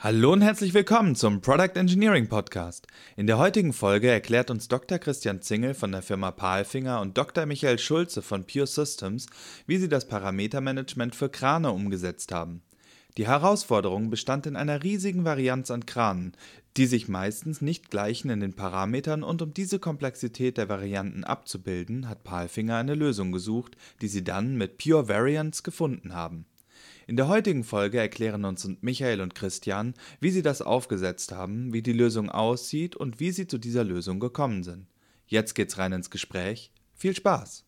Hallo und herzlich willkommen zum Product Engineering Podcast. In der heutigen Folge erklärt uns Dr. Christian Zingel von der Firma Palfinger und Dr. Michael Schulze von Pure Systems, wie sie das Parametermanagement für Krane umgesetzt haben. Die Herausforderung bestand in einer riesigen Varianz an Kranen, die sich meistens nicht gleichen in den Parametern und um diese Komplexität der Varianten abzubilden, hat Palfinger eine Lösung gesucht, die sie dann mit Pure Variants gefunden haben. In der heutigen Folge erklären uns Michael und Christian, wie sie das aufgesetzt haben, wie die Lösung aussieht und wie sie zu dieser Lösung gekommen sind. Jetzt geht's rein ins Gespräch. Viel Spaß!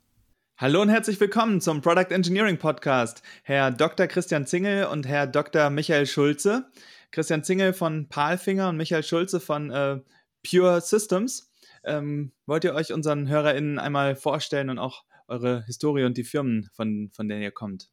Hallo und herzlich willkommen zum Product Engineering Podcast, Herr Dr. Christian Zingel und Herr Dr. Michael Schulze. Christian Zingel von Palfinger und Michael Schulze von äh, Pure Systems. Ähm, wollt ihr euch unseren HörerInnen einmal vorstellen und auch eure Historie und die Firmen, von, von denen ihr kommt?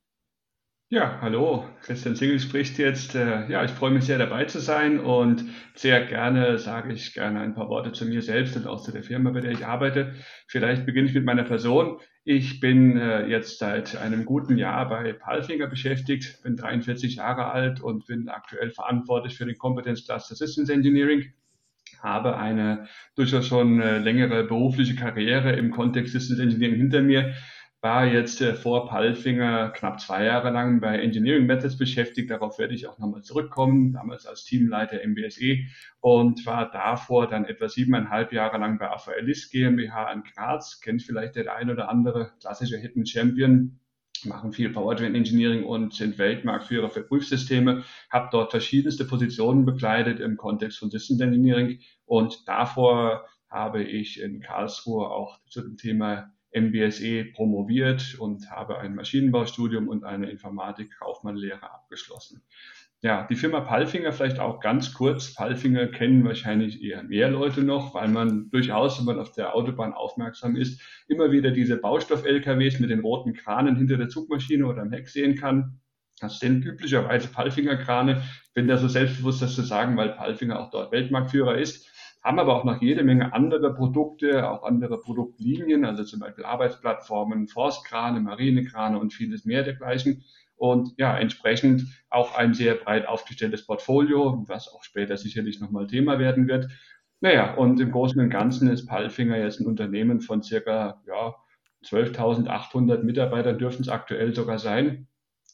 Ja, hallo, Christian Singel spricht jetzt. Äh, ja, ich freue mich sehr dabei zu sein und sehr gerne sage ich gerne ein paar Worte zu mir selbst und auch zu der Firma, bei der ich arbeite. Vielleicht beginne ich mit meiner Person. Ich bin äh, jetzt seit einem guten Jahr bei Palfinger beschäftigt, bin 43 Jahre alt und bin aktuell verantwortlich für den Competence Cluster Systems Engineering habe eine durchaus schon äh, längere berufliche Karriere im Kontext Systems Engineering hinter mir war jetzt äh, vor Palfinger knapp zwei Jahre lang bei Engineering Methods beschäftigt. Darauf werde ich auch nochmal zurückkommen, damals als Teamleiter MBSE und war davor dann etwa siebeneinhalb Jahre lang bei AVLIS GmbH in Graz. Kennt vielleicht der ein oder andere klassische Hidden Champion machen viel Powertrain Engineering und sind Weltmarktführer für Prüfsysteme, habe dort verschiedenste Positionen bekleidet im Kontext von Systems Engineering und davor habe ich in Karlsruhe auch zu dem Thema MBSE promoviert und habe ein Maschinenbaustudium und eine Informatik-Kaufmann-Lehre abgeschlossen. Ja, die Firma Palfinger vielleicht auch ganz kurz. Palfinger kennen wahrscheinlich eher mehr Leute noch, weil man durchaus, wenn man auf der Autobahn aufmerksam ist, immer wieder diese Baustoff-LKWs mit den roten Kranen hinter der Zugmaschine oder am Heck sehen kann. Das sind üblicherweise Palfinger-Krane. Ich bin da so selbstbewusst, das zu sagen, weil Palfinger auch dort Weltmarktführer ist haben aber auch noch jede Menge andere Produkte, auch andere Produktlinien, also zum Beispiel Arbeitsplattformen, Forstkrane, Marinekrane und vieles mehr dergleichen. Und ja, entsprechend auch ein sehr breit aufgestelltes Portfolio, was auch später sicherlich nochmal Thema werden wird. Naja, und im Großen und Ganzen ist Palfinger jetzt ein Unternehmen von circa ja, 12.800 Mitarbeitern, dürfen es aktuell sogar sein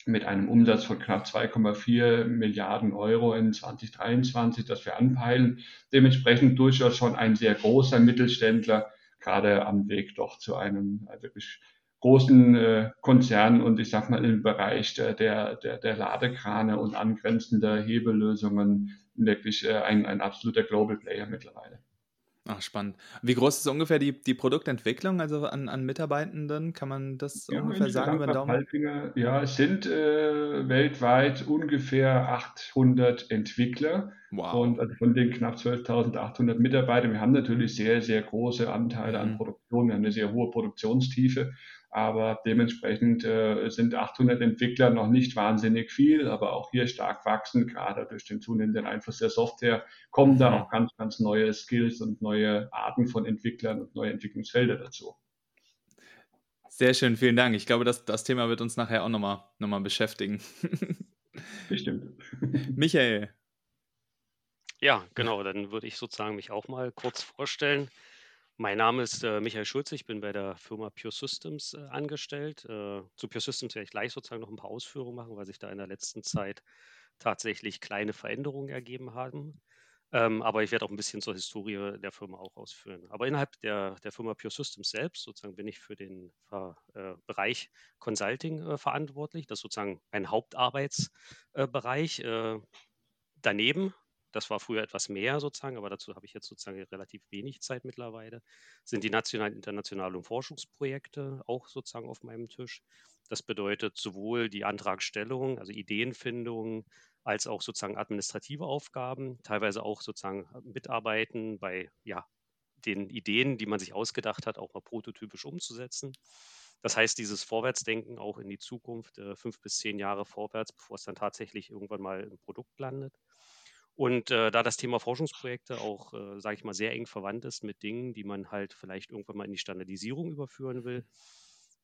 mit einem Umsatz von knapp 2,4 Milliarden Euro in 2023, das wir anpeilen. Dementsprechend durchaus schon ein sehr großer Mittelständler, gerade am Weg doch zu einem äh, wirklich großen äh, Konzern und ich sag mal im Bereich der, der, der, Ladekrane und angrenzender Hebellösungen wirklich äh, ein, ein absoluter Global Player mittlerweile. Ach, spannend. Wie groß ist ungefähr die, die Produktentwicklung, also an, an Mitarbeitenden? Kann man das ja, ungefähr sagen über den Daumen? Ja, es sind äh, weltweit ungefähr 800 Entwickler. Wow. Und also von den knapp 12.800 Mitarbeitern. Wir haben natürlich sehr, sehr große Anteile mhm. an Produktion. Wir haben eine sehr hohe Produktionstiefe. Aber dementsprechend äh, sind 800 Entwickler noch nicht wahnsinnig viel, aber auch hier stark wachsen, gerade durch den zunehmenden Einfluss der Software kommen da mhm. auch ganz, ganz neue Skills und neue Arten von Entwicklern und neue Entwicklungsfelder dazu. Sehr schön, vielen Dank. Ich glaube, das, das Thema wird uns nachher auch nochmal noch mal beschäftigen. Bestimmt. Michael. Ja, genau, dann würde ich sozusagen mich auch mal kurz vorstellen. Mein Name ist äh, Michael Schulze, ich bin bei der Firma Pure Systems äh, angestellt. Äh, zu Pure Systems werde ich gleich sozusagen noch ein paar Ausführungen machen, weil sich da in der letzten Zeit tatsächlich kleine Veränderungen ergeben haben. Ähm, aber ich werde auch ein bisschen zur Historie der Firma auch ausführen. Aber innerhalb der, der Firma Pure Systems selbst sozusagen bin ich für den äh, Bereich Consulting äh, verantwortlich. Das ist sozusagen mein Hauptarbeitsbereich. Äh, daneben das war früher etwas mehr sozusagen, aber dazu habe ich jetzt sozusagen relativ wenig Zeit mittlerweile. Sind die nationalen, internationalen Forschungsprojekte auch sozusagen auf meinem Tisch. Das bedeutet sowohl die Antragstellung, also Ideenfindung, als auch sozusagen administrative Aufgaben, teilweise auch sozusagen mitarbeiten bei ja, den Ideen, die man sich ausgedacht hat, auch mal prototypisch umzusetzen. Das heißt, dieses Vorwärtsdenken auch in die Zukunft, äh, fünf bis zehn Jahre vorwärts, bevor es dann tatsächlich irgendwann mal im Produkt landet. Und äh, da das Thema Forschungsprojekte auch, äh, sage ich mal, sehr eng verwandt ist mit Dingen, die man halt vielleicht irgendwann mal in die Standardisierung überführen will,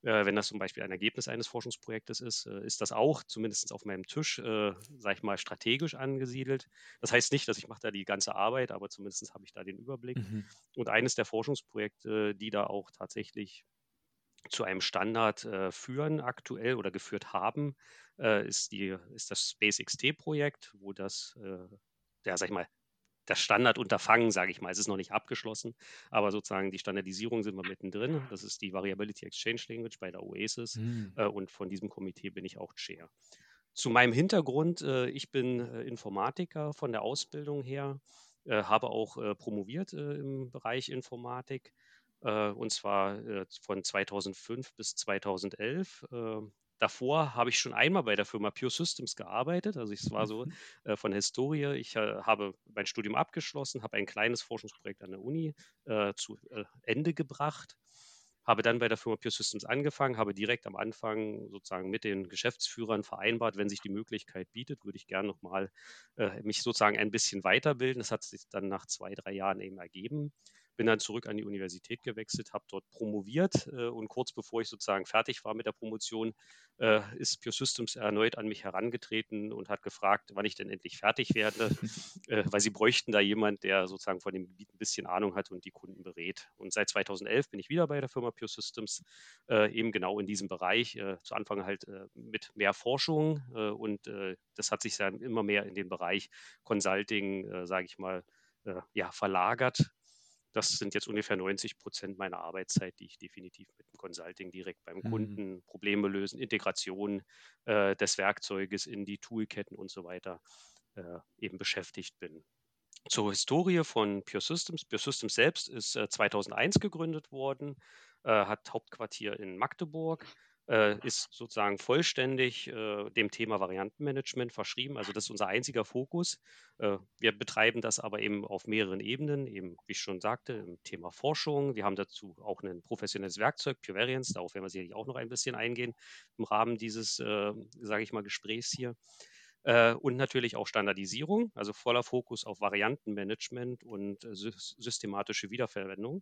Äh, wenn das zum Beispiel ein Ergebnis eines Forschungsprojektes ist, äh, ist das auch zumindest auf meinem Tisch, äh, sage ich mal, strategisch angesiedelt. Das heißt nicht, dass ich mache da die ganze Arbeit, aber zumindest habe ich da den Überblick. Mhm. Und eines der Forschungsprojekte, die da auch tatsächlich zu einem Standard äh, führen aktuell oder geführt haben, äh, ist, die, ist das SpaceXT-Projekt, wo das, äh, ja, sag ich mal, das Standardunterfangen, sage ich mal, es ist noch nicht abgeschlossen, aber sozusagen die Standardisierung sind wir mittendrin. Das ist die Variability Exchange Language bei der Oasis mhm. äh, und von diesem Komitee bin ich auch Chair. Zu meinem Hintergrund, äh, ich bin äh, Informatiker von der Ausbildung her, äh, habe auch äh, promoviert im Bereich Informatik und zwar von 2005 bis 2011 Davor habe ich schon einmal bei der Firma Pure Systems gearbeitet. Also es war so mhm. äh, von der Historie. Ich äh, habe mein Studium abgeschlossen, habe ein kleines Forschungsprojekt an der Uni äh, zu äh, Ende gebracht, habe dann bei der Firma Pure Systems angefangen, habe direkt am Anfang sozusagen mit den Geschäftsführern vereinbart, wenn sich die Möglichkeit bietet, würde ich gerne nochmal äh, mich sozusagen ein bisschen weiterbilden. Das hat sich dann nach zwei, drei Jahren eben ergeben bin dann zurück an die Universität gewechselt, habe dort promoviert äh, und kurz bevor ich sozusagen fertig war mit der Promotion, äh, ist Pure Systems erneut an mich herangetreten und hat gefragt, wann ich denn endlich fertig werde, äh, weil sie bräuchten da jemand, der sozusagen von dem Gebiet ein bisschen Ahnung hat und die Kunden berät. Und seit 2011 bin ich wieder bei der Firma Pure Systems, äh, eben genau in diesem Bereich, äh, zu Anfang halt äh, mit mehr Forschung und das hat sich dann immer mehr in den Bereich Consulting, sage ich mal, ja, verlagert das sind jetzt ungefähr 90 Prozent meiner Arbeitszeit, die ich definitiv mit dem Consulting direkt beim mhm. Kunden Probleme lösen, Integration äh, des Werkzeuges in die Toolketten und so weiter äh, eben beschäftigt bin. Zur Historie von Pure Systems. Pure Systems selbst ist äh, 2001 gegründet worden, äh, hat Hauptquartier in Magdeburg, ist sozusagen vollständig äh, dem Thema Variantenmanagement verschrieben. Also das ist unser einziger Fokus. Äh, wir betreiben das aber eben auf mehreren Ebenen, eben wie ich schon sagte, im Thema Forschung. Wir haben dazu auch ein professionelles Werkzeug, Pure Variance, darauf werden wir sicherlich auch noch ein bisschen eingehen im Rahmen dieses, äh, sage ich mal, Gesprächs hier. Äh, und natürlich auch Standardisierung, also voller Fokus auf Variantenmanagement und äh, systematische Wiederverwendung.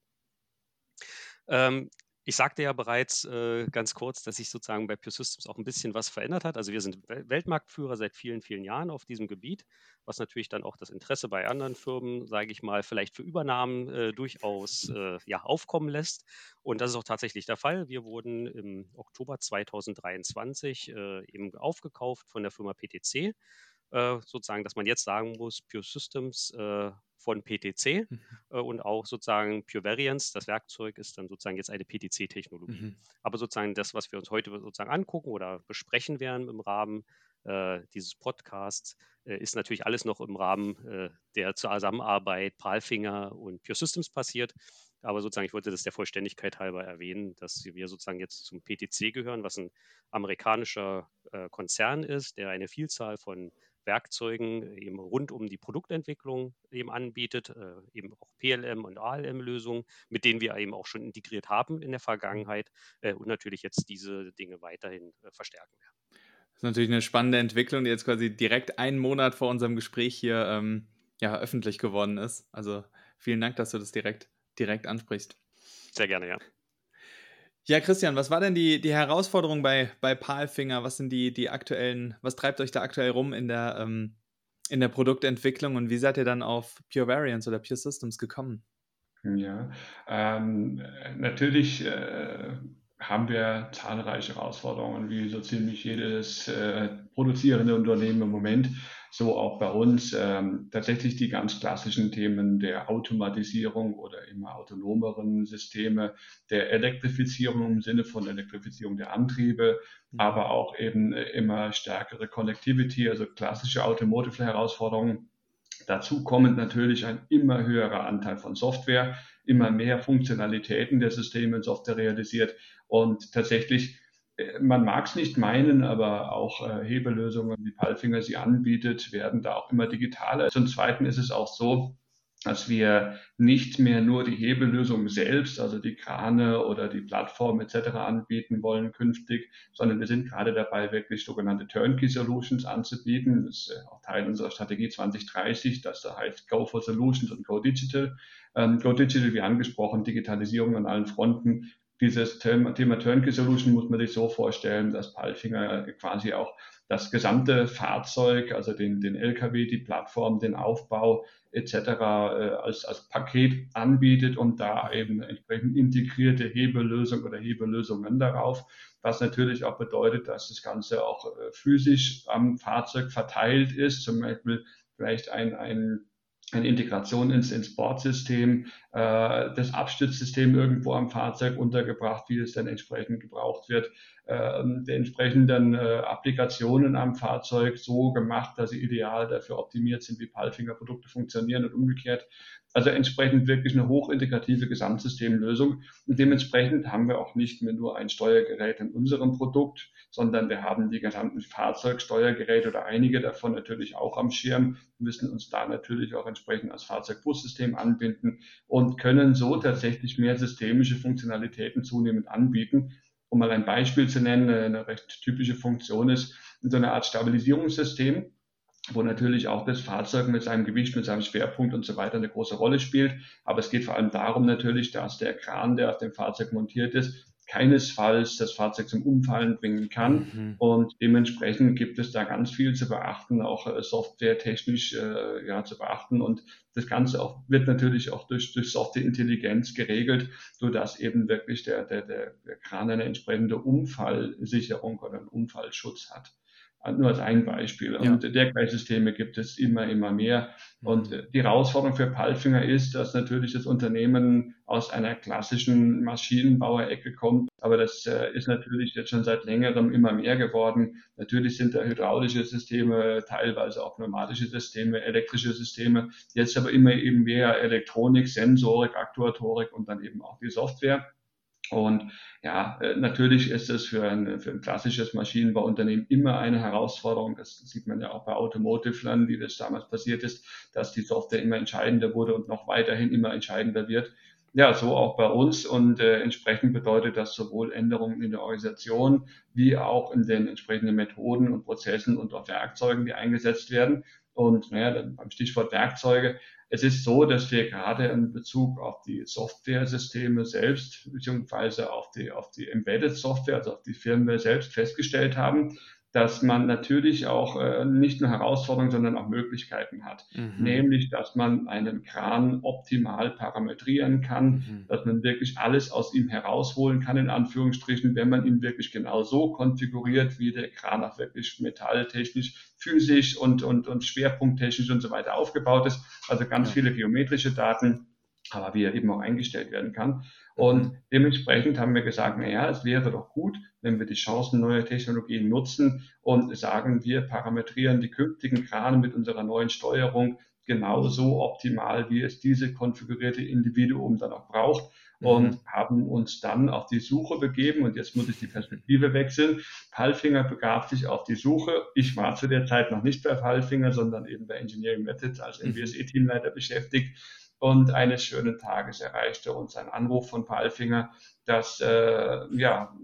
Ähm, ich sagte ja bereits äh, ganz kurz, dass sich sozusagen bei Pure Systems auch ein bisschen was verändert hat. Also wir sind Weltmarktführer seit vielen, vielen Jahren auf diesem Gebiet, was natürlich dann auch das Interesse bei anderen Firmen, sage ich mal, vielleicht für Übernahmen äh, durchaus äh, ja, aufkommen lässt. Und das ist auch tatsächlich der Fall. Wir wurden im Oktober 2023 äh, eben aufgekauft von der Firma PTC. Äh, sozusagen, dass man jetzt sagen muss, Pure Systems äh, von PTC mhm. äh, und auch sozusagen Pure Variance, das Werkzeug ist dann sozusagen jetzt eine PTC-Technologie. Mhm. Aber sozusagen das, was wir uns heute sozusagen angucken oder besprechen werden im Rahmen äh, dieses Podcasts, äh, ist natürlich alles noch im Rahmen äh, der Zusammenarbeit Palfinger und Pure Systems passiert. Aber sozusagen, ich wollte das der Vollständigkeit halber erwähnen, dass wir sozusagen jetzt zum PTC gehören, was ein amerikanischer äh, Konzern ist, der eine Vielzahl von Werkzeugen eben rund um die Produktentwicklung eben anbietet, äh, eben auch PLM und ALM-Lösungen, mit denen wir eben auch schon integriert haben in der Vergangenheit äh, und natürlich jetzt diese Dinge weiterhin äh, verstärken werden. Das ist natürlich eine spannende Entwicklung, die jetzt quasi direkt einen Monat vor unserem Gespräch hier ähm, ja, öffentlich geworden ist. Also vielen Dank, dass du das direkt, direkt ansprichst. Sehr gerne, ja. Ja, Christian, was war denn die, die Herausforderung bei, bei Palfinger? Was sind die, die aktuellen, was treibt euch da aktuell rum in der, ähm, in der Produktentwicklung und wie seid ihr dann auf Pure Variants oder Pure Systems gekommen? Ja, ähm, natürlich äh, haben wir zahlreiche Herausforderungen, wie so ziemlich jedes äh, produzierende Unternehmen im Moment so auch bei uns ähm, tatsächlich die ganz klassischen Themen der Automatisierung oder immer autonomeren Systeme, der Elektrifizierung im Sinne von Elektrifizierung der Antriebe, mhm. aber auch eben immer stärkere Connectivity, also klassische Automotive-Herausforderungen. Dazu kommt natürlich ein immer höherer Anteil von Software, immer mehr Funktionalitäten der Systeme in Software realisiert und tatsächlich man mag es nicht meinen, aber auch äh, Hebelösungen, wie Palfinger sie anbietet, werden da auch immer digitaler. Zum Zweiten ist es auch so, dass wir nicht mehr nur die Hebellösung selbst, also die Krane oder die Plattform etc. anbieten wollen künftig, sondern wir sind gerade dabei, wirklich sogenannte Turnkey Solutions anzubieten. Das ist auch Teil unserer Strategie 2030, das da heißt Go for Solutions und Go Digital. Ähm, Go Digital, wie angesprochen, Digitalisierung an allen Fronten dieses Thema, Thema Turnkey Solution muss man sich so vorstellen, dass Palfinger quasi auch das gesamte Fahrzeug, also den, den LKW, die Plattform, den Aufbau etc. Äh, als, als Paket anbietet und da eben entsprechend integrierte Hebellösung oder Hebellösungen darauf, was natürlich auch bedeutet, dass das Ganze auch äh, physisch am Fahrzeug verteilt ist, zum Beispiel vielleicht ein, ein eine Integration ins, ins Bordsystem, äh, das Abstützsystem irgendwo am Fahrzeug untergebracht, wie es dann entsprechend gebraucht wird, äh, die entsprechenden äh, Applikationen am Fahrzeug so gemacht, dass sie ideal dafür optimiert sind, wie Palfinger-Produkte funktionieren und umgekehrt. Also entsprechend wirklich eine hochintegrative Gesamtsystemlösung. Und dementsprechend haben wir auch nicht mehr nur ein Steuergerät in unserem Produkt, sondern wir haben die gesamten Fahrzeugsteuergeräte oder einige davon natürlich auch am Schirm, müssen uns da natürlich auch entsprechend als Fahrzeugbussystem anbinden und können so tatsächlich mehr systemische Funktionalitäten zunehmend anbieten. Um mal ein Beispiel zu nennen, eine recht typische Funktion ist so eine Art Stabilisierungssystem wo natürlich auch das Fahrzeug mit seinem Gewicht, mit seinem Schwerpunkt und so weiter eine große Rolle spielt. Aber es geht vor allem darum natürlich, dass der Kran, der auf dem Fahrzeug montiert ist, keinesfalls das Fahrzeug zum Umfallen bringen kann. Mhm. Und dementsprechend gibt es da ganz viel zu beachten, auch äh, softwaretechnisch äh, ja, zu beachten. Und das Ganze auch, wird natürlich auch durch, durch Softwareintelligenz geregelt, sodass eben wirklich der, der, der, der Kran eine entsprechende Unfallsicherung oder einen Unfallschutz hat nur als ein Beispiel. Ja. Und dergleichen Systeme gibt es immer, immer mehr. Und mhm. die Herausforderung für Palfinger ist, dass natürlich das Unternehmen aus einer klassischen Maschinenbauerecke kommt. Aber das äh, ist natürlich jetzt schon seit längerem immer mehr geworden. Natürlich sind da hydraulische Systeme, teilweise auch pneumatische Systeme, elektrische Systeme. Jetzt aber immer eben mehr Elektronik, Sensorik, Aktuatorik und dann eben auch die Software. Und ja, äh, natürlich ist es für ein, für ein klassisches Maschinenbauunternehmen immer eine Herausforderung. Das sieht man ja auch bei Automotive-Lern, wie das damals passiert ist, dass die Software immer entscheidender wurde und noch weiterhin immer entscheidender wird. Ja, so auch bei uns und äh, entsprechend bedeutet das sowohl Änderungen in der Organisation wie auch in den entsprechenden Methoden und Prozessen und auch Werkzeugen, die eingesetzt werden. Und naja, beim Stichwort Werkzeuge es ist so, dass wir gerade in Bezug auf die Software-Systeme selbst, beziehungsweise auf die, auf die Embedded Software, also auf die Firmware selbst festgestellt haben, dass man natürlich auch äh, nicht nur Herausforderungen, sondern auch Möglichkeiten hat. Mhm. Nämlich, dass man einen Kran optimal parametrieren kann, mhm. dass man wirklich alles aus ihm herausholen kann, in Anführungsstrichen, wenn man ihn wirklich genau so konfiguriert, wie der Kran auch wirklich metalltechnisch, physisch und, und, und schwerpunkttechnisch und so weiter aufgebaut ist. Also ganz ja. viele geometrische Daten aber wie er eben auch eingestellt werden kann. Und mhm. dementsprechend haben wir gesagt, naja, es wäre doch gut, wenn wir die Chancen neuer Technologien nutzen und sagen, wir parametrieren die künftigen Krane mit unserer neuen Steuerung genauso optimal, wie es diese konfigurierte Individuum dann auch braucht mhm. und haben uns dann auf die Suche begeben und jetzt muss ich die Perspektive wechseln. Palfinger begab sich auf die Suche. Ich war zu der Zeit noch nicht bei Palfinger, sondern eben bei Engineering Methods als MBSE-Teamleiter beschäftigt und eines schönen Tages erreichte uns ein Anruf von Palfinger, dass äh, ja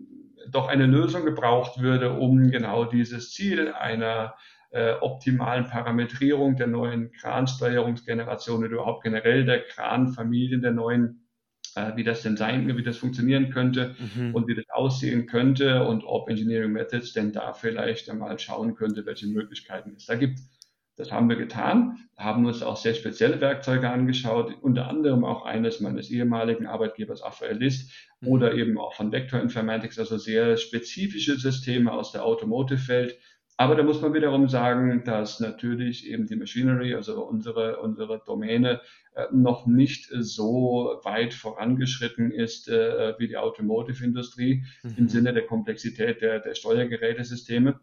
doch eine Lösung gebraucht würde, um genau dieses Ziel einer äh, optimalen Parametrierung der neuen Kransteuerungsgeneration oder überhaupt generell der Kranfamilien der neuen äh, wie das denn sein, wie das funktionieren könnte mhm. und wie das aussehen könnte und ob Engineering Methods denn da vielleicht einmal schauen könnte, welche Möglichkeiten es da gibt. Das haben wir getan, haben uns auch sehr spezielle Werkzeuge angeschaut, unter anderem auch eines meines ehemaligen Arbeitgebers Aphaelist mhm. oder eben auch von Vector Informatics, also sehr spezifische Systeme aus der Automotive-Welt. Aber da muss man wiederum sagen, dass natürlich eben die Machinery, also unsere, unsere Domäne, äh, noch nicht so weit vorangeschritten ist äh, wie die Automotive-Industrie mhm. im Sinne der Komplexität der, der Steuergerätesysteme.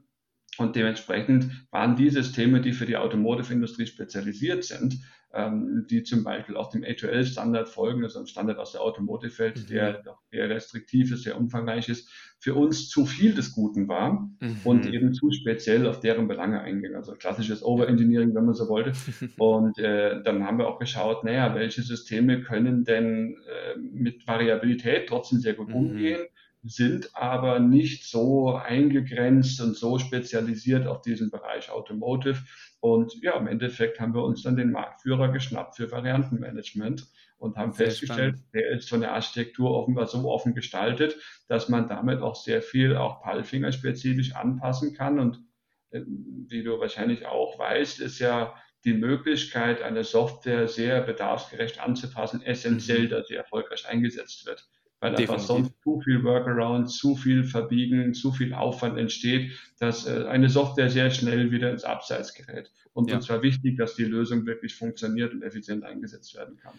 Und dementsprechend waren die Systeme, die für die Automotive-Industrie spezialisiert sind, ähm, die zum Beispiel auch dem A2L-Standard folgen, also ein Standard aus der Automotive-Welt, mhm. der doch sehr restriktiv ist, sehr umfangreich ist, für uns zu viel des Guten war mhm. und eben zu speziell auf deren Belange einging. Also klassisches Overengineering, wenn man so wollte. und äh, dann haben wir auch geschaut, naja, welche Systeme können denn äh, mit Variabilität trotzdem sehr gut mhm. umgehen sind aber nicht so eingegrenzt und so spezialisiert auf diesen Bereich Automotive. Und ja, im Endeffekt haben wir uns dann den Marktführer geschnappt für Variantenmanagement und haben sehr festgestellt, spannend. der ist von der Architektur offenbar so offen gestaltet, dass man damit auch sehr viel auch Palfinger spezifisch anpassen kann. Und äh, wie du wahrscheinlich auch weißt, ist ja die Möglichkeit, eine Software sehr bedarfsgerecht anzupassen, essentiell, mhm. dass sie erfolgreich eingesetzt wird. Weil Definitiv. einfach sonst zu viel Workaround, zu viel Verbiegen, zu viel Aufwand entsteht, dass äh, eine Software sehr schnell wieder ins Abseits gerät. Und ja. uns war wichtig, dass die Lösung wirklich funktioniert und effizient eingesetzt werden kann.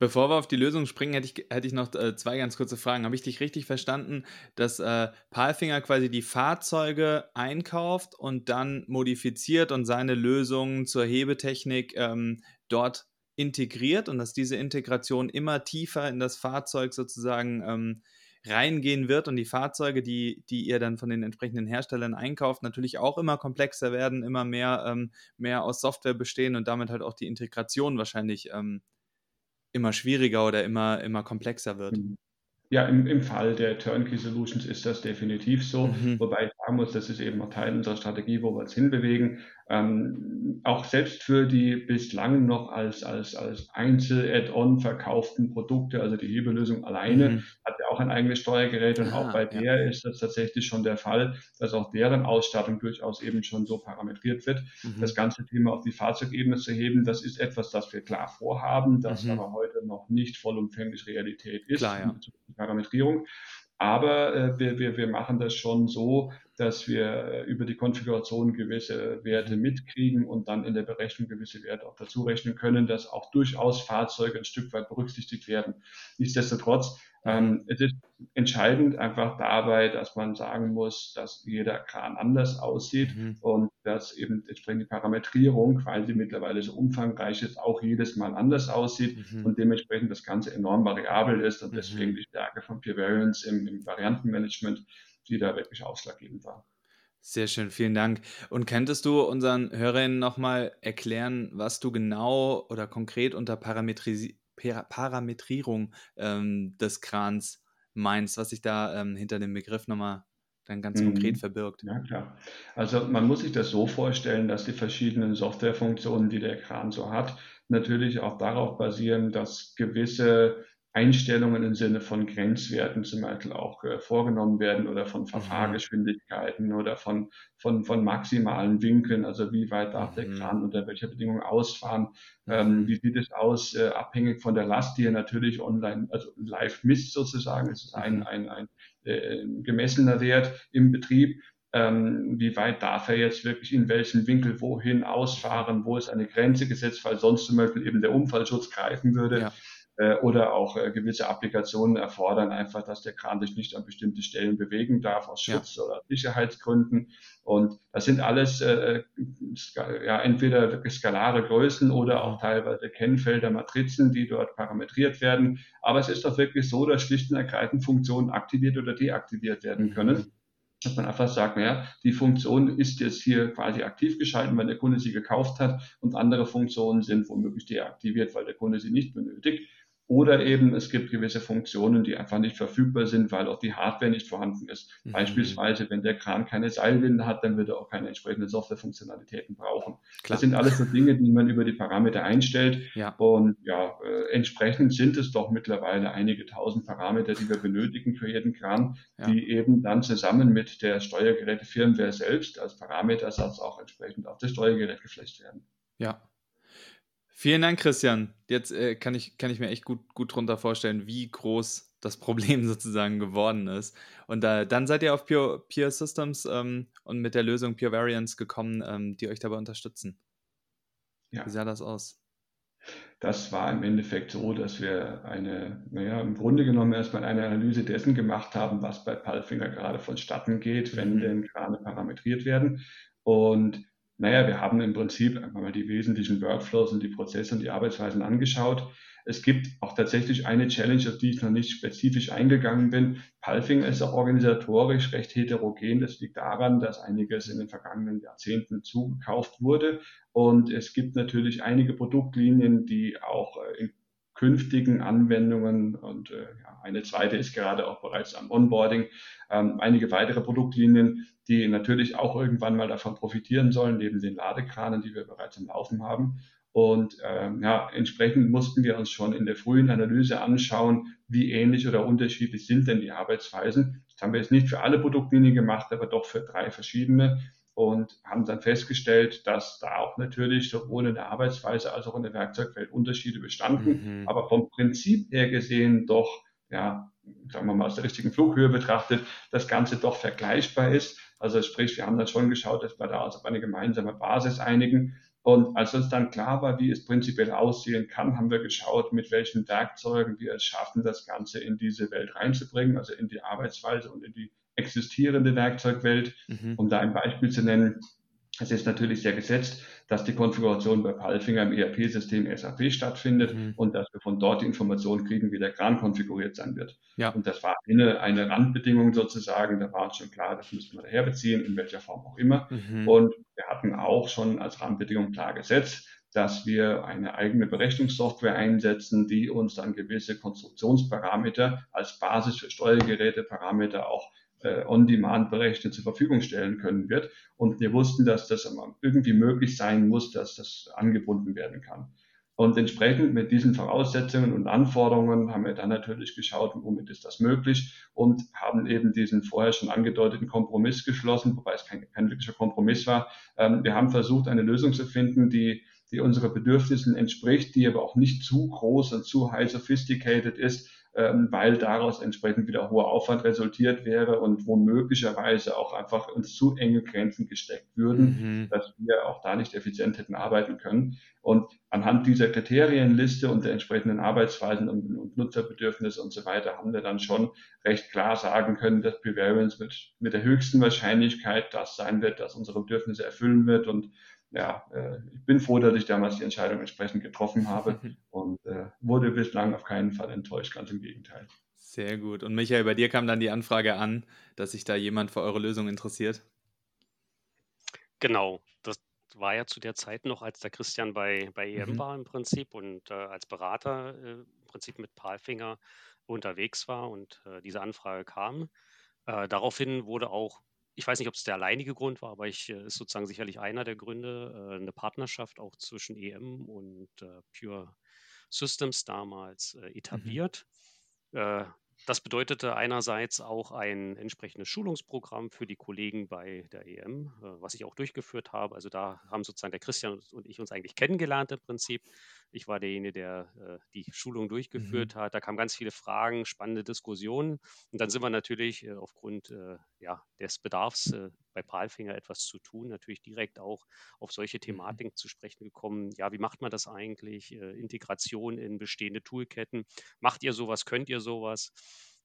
Bevor wir auf die Lösung springen, hätte ich, hätte ich noch äh, zwei ganz kurze Fragen. Habe ich dich richtig verstanden, dass äh, Palfinger quasi die Fahrzeuge einkauft und dann modifiziert und seine Lösungen zur Hebetechnik ähm, dort integriert und dass diese Integration immer tiefer in das Fahrzeug sozusagen ähm, reingehen wird und die Fahrzeuge, die, die ihr dann von den entsprechenden Herstellern einkauft, natürlich auch immer komplexer werden, immer mehr, ähm, mehr aus Software bestehen und damit halt auch die Integration wahrscheinlich ähm, immer schwieriger oder immer, immer komplexer wird. Mhm. Ja, im, im Fall der Turnkey Solutions ist das definitiv so, mhm. wobei ich sagen muss, das ist eben auch Teil unserer Strategie, wo wir uns hinbewegen. Ähm, auch selbst für die bislang noch als, als, als Einzel-Add-on verkauften Produkte, also die Hebelösung alleine, mhm. hat ja auch ein eigenes Steuergerät und ah, auch bei ja. der ist das tatsächlich schon der Fall, dass auch deren Ausstattung durchaus eben schon so parametriert wird. Mhm. Das ganze Thema auf die Fahrzeugebene zu heben, das ist etwas, das wir klar vorhaben, das mhm. aber heute noch nicht vollumfänglich Realität ist. Klar, ja. Parametrierung. Aber äh, wir, wir, wir machen das schon so, dass wir äh, über die Konfiguration gewisse Werte mitkriegen und dann in der Berechnung gewisse Werte auch dazu rechnen können, dass auch durchaus Fahrzeuge ein Stück weit berücksichtigt werden. Nichtsdestotrotz ähm, es ist entscheidend einfach dabei, dass man sagen muss, dass jeder Kran anders aussieht mhm. und dass eben entsprechend die Parametrierung, weil sie mittlerweile so umfangreich ist, auch jedes Mal anders aussieht mhm. und dementsprechend das Ganze enorm variabel ist und mhm. deswegen die Stärke von Peer Variance im, im Variantenmanagement, die da wirklich ausschlaggebend war. Sehr schön, vielen Dank. Und könntest du unseren Hörerinnen nochmal erklären, was du genau oder konkret unter Parametrisierung Parametrierung ähm, des Krans meinst, was sich da ähm, hinter dem Begriff nochmal dann ganz mhm. konkret verbirgt. Ja, klar. Also man muss sich das so vorstellen, dass die verschiedenen Softwarefunktionen, die der Kran so hat, natürlich auch darauf basieren, dass gewisse Einstellungen im Sinne von Grenzwerten zum Beispiel auch äh, vorgenommen werden oder von Verfahrgeschwindigkeiten mhm. oder von, von, von maximalen Winkeln, also wie weit darf der mhm. Kran unter welcher Bedingung ausfahren, ähm, mhm. wie sieht es aus, äh, abhängig von der Last, die er natürlich online, also live misst sozusagen, es ist ein, mhm. ein, ein äh, gemessener Wert im Betrieb, ähm, wie weit darf er jetzt wirklich in welchen Winkel wohin ausfahren, wo ist eine Grenze gesetzt, weil sonst zum Beispiel eben der Unfallschutz greifen würde. Ja. Äh, oder auch äh, gewisse Applikationen erfordern einfach, dass der Kran sich nicht an bestimmte Stellen bewegen darf aus Schutz- ja. oder Sicherheitsgründen. Und das sind alles äh, ja entweder wirklich skalare Größen oder auch teilweise Kennfelder, Matrizen, die dort parametriert werden. Aber es ist doch wirklich so, dass schlicht und ergreifend Funktionen aktiviert oder deaktiviert werden mhm. können dass man einfach sagt, naja, die Funktion ist jetzt hier quasi aktiv geschalten, weil der Kunde sie gekauft hat und andere Funktionen sind womöglich deaktiviert, weil der Kunde sie nicht benötigt. Oder eben es gibt gewisse Funktionen, die einfach nicht verfügbar sind, weil auch die Hardware nicht vorhanden ist. Mhm. Beispielsweise, wenn der Kran keine Seilwinde hat, dann wird er auch keine entsprechenden Softwarefunktionalitäten brauchen. Klar. Das sind alles so Dinge, die man über die Parameter einstellt. Ja. Und ja, äh, entsprechend sind es doch mittlerweile einige tausend Parameter, die wir benötigen für jeden Kran, ja. die eben dann zusammen mit der Steuergerätefirmware selbst als Parametersatz auch entsprechend auf das Steuergerät geflecht werden. Ja, Vielen Dank, Christian. Jetzt äh, kann, ich, kann ich mir echt gut, gut drunter vorstellen, wie groß das Problem sozusagen geworden ist. Und äh, dann seid ihr auf Pure, Pure Systems ähm, und mit der Lösung Pure Variants gekommen, ähm, die euch dabei unterstützen. Ja. Wie sah das aus? Das war im Endeffekt so, dass wir eine, naja, im Grunde genommen erstmal eine Analyse dessen gemacht haben, was bei Palfinger gerade vonstatten geht, wenn mhm. denn Krane parametriert werden. Und naja, wir haben im Prinzip einfach mal die wesentlichen Workflows und die Prozesse und die Arbeitsweisen angeschaut. Es gibt auch tatsächlich eine Challenge, auf die ich noch nicht spezifisch eingegangen bin. Palfing ist auch organisatorisch recht heterogen. Das liegt daran, dass einiges in den vergangenen Jahrzehnten zugekauft wurde. Und es gibt natürlich einige Produktlinien, die auch äh, in künftigen Anwendungen. Und äh, ja, eine zweite ist gerade auch bereits am Onboarding. Ähm, einige weitere Produktlinien, die natürlich auch irgendwann mal davon profitieren sollen, neben den Ladekranen, die wir bereits am Laufen haben. Und ähm, ja, entsprechend mussten wir uns schon in der frühen Analyse anschauen, wie ähnlich oder unterschiedlich sind denn die Arbeitsweisen. Das haben wir jetzt nicht für alle Produktlinien gemacht, aber doch für drei verschiedene und haben dann festgestellt, dass da auch natürlich sowohl in der Arbeitsweise als auch in der Werkzeugwelt Unterschiede bestanden, mhm. aber vom Prinzip her gesehen doch, ja, sagen wir mal aus der richtigen Flughöhe betrachtet, das Ganze doch vergleichbar ist. Also sprich, wir haben dann schon geschaut, dass wir da uns auf eine gemeinsame Basis einigen und als uns dann klar war, wie es prinzipiell aussehen kann, haben wir geschaut, mit welchen Werkzeugen wir es schaffen, das Ganze in diese Welt reinzubringen, also in die Arbeitsweise und in die existierende Werkzeugwelt. Mhm. Um da ein Beispiel zu nennen, es ist natürlich sehr gesetzt, dass die Konfiguration bei Palfinger im ERP-System SAP stattfindet mhm. und dass wir von dort die Information kriegen, wie der Kran konfiguriert sein wird. Ja. Und das war eine, eine Randbedingung sozusagen. Da war uns schon klar, das müssen wir daher beziehen, in welcher Form auch immer. Mhm. Und wir hatten auch schon als Randbedingung klar gesetzt, dass wir eine eigene Berechnungssoftware einsetzen, die uns dann gewisse Konstruktionsparameter als Basis für Steuergeräteparameter auch äh, on-demand berechnet zur Verfügung stellen können wird. Und wir wussten, dass das irgendwie möglich sein muss, dass das angebunden werden kann. Und entsprechend mit diesen Voraussetzungen und Anforderungen haben wir dann natürlich geschaut, womit ist das möglich und haben eben diesen vorher schon angedeuteten Kompromiss geschlossen, wobei es kein, kein wirklicher Kompromiss war. Ähm, wir haben versucht, eine Lösung zu finden, die, die unseren Bedürfnissen entspricht, die aber auch nicht zu groß und zu high sophisticated ist, weil daraus entsprechend wieder hoher Aufwand resultiert wäre und wo möglicherweise auch einfach uns zu enge Grenzen gesteckt würden, mhm. dass wir auch da nicht effizient hätten arbeiten können. Und anhand dieser Kriterienliste und der entsprechenden Arbeitsweisen und, und Nutzerbedürfnisse und so weiter haben wir dann schon recht klar sagen können, dass Prevariance mit, mit der höchsten Wahrscheinlichkeit das sein wird, dass unsere Bedürfnisse erfüllen wird und ja, äh, ich bin froh, dass ich damals die Entscheidung entsprechend getroffen habe und äh, wurde bislang auf keinen Fall enttäuscht, ganz im Gegenteil. Sehr gut. Und Michael, bei dir kam dann die Anfrage an, dass sich da jemand für eure Lösung interessiert. Genau, das war ja zu der Zeit noch, als der Christian bei, bei EM mhm. war im Prinzip und äh, als Berater äh, im Prinzip mit Palfinger unterwegs war und äh, diese Anfrage kam. Äh, daraufhin wurde auch ich weiß nicht, ob es der alleinige Grund war, aber ich äh, ist sozusagen sicherlich einer der Gründe, äh, eine Partnerschaft auch zwischen EM und äh, Pure Systems damals mhm. etabliert. Mhm. Das bedeutete einerseits auch ein entsprechendes Schulungsprogramm für die Kollegen bei der EM, äh, was ich auch durchgeführt habe. Also da haben sozusagen der Christian und ich uns eigentlich kennengelernt im Prinzip. Ich war derjenige, der äh, die Schulung durchgeführt mhm. hat. Da kamen ganz viele Fragen, spannende Diskussionen. Und dann sind wir natürlich äh, aufgrund ja, des Bedarfs bei Palfinger etwas zu tun, natürlich direkt auch auf solche mhm. Thematiken mhm. zu sprechen gekommen. Ja, wie macht man das eigentlich? Integration in bestehende Toolketten. Macht ihr sowas? Könnt ihr sowas?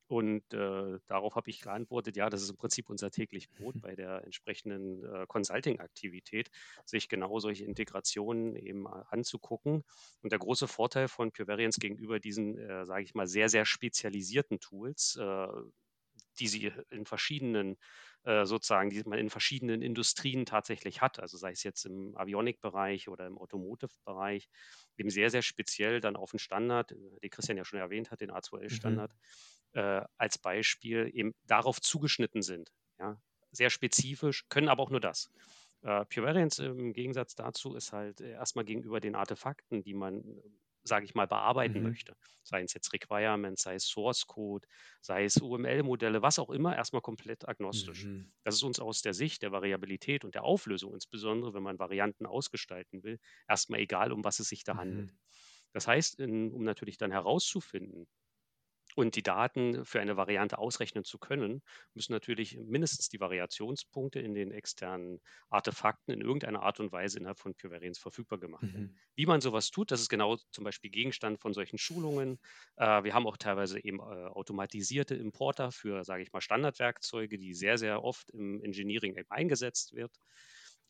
Und äh, darauf habe ich geantwortet, ja, das ist im Prinzip unser täglich Brot bei der entsprechenden äh, Consulting-Aktivität, sich genau solche Integrationen eben äh, anzugucken. Und der große Vorteil von Purvariance gegenüber diesen, äh, sage ich mal, sehr, sehr spezialisierten Tools, äh, die sie in verschiedenen äh, sozusagen, die man in verschiedenen Industrien tatsächlich hat, also sei es jetzt im Avionik-Bereich oder im Automotive-Bereich, eben sehr, sehr speziell dann auf den Standard, den Christian ja schon erwähnt hat, den A2L-Standard, mhm äh, als Beispiel eben darauf zugeschnitten sind. Ja? Sehr spezifisch, können aber auch nur das. Äh, Pure Variance im Gegensatz dazu ist halt erstmal gegenüber den Artefakten, die man, sage ich mal, bearbeiten mhm. möchte, sei es jetzt Requirements, sei es Source Code, sei es UML-Modelle, was auch immer, erstmal komplett agnostisch. Mhm. Das ist uns aus der Sicht der Variabilität und der Auflösung, insbesondere wenn man Varianten ausgestalten will, erstmal egal, um was es sich da mhm. handelt. Das heißt, in, um natürlich dann herauszufinden, und die Daten für eine Variante ausrechnen zu können, müssen natürlich mindestens die Variationspunkte in den externen Artefakten in irgendeiner Art und Weise innerhalb von Purvariance verfügbar gemacht werden. Mhm. Wie man sowas tut, das ist genau zum Beispiel Gegenstand von solchen Schulungen. Äh, wir haben auch teilweise eben äh, automatisierte Importer für, sage ich mal, Standardwerkzeuge, die sehr, sehr oft im Engineering eingesetzt wird.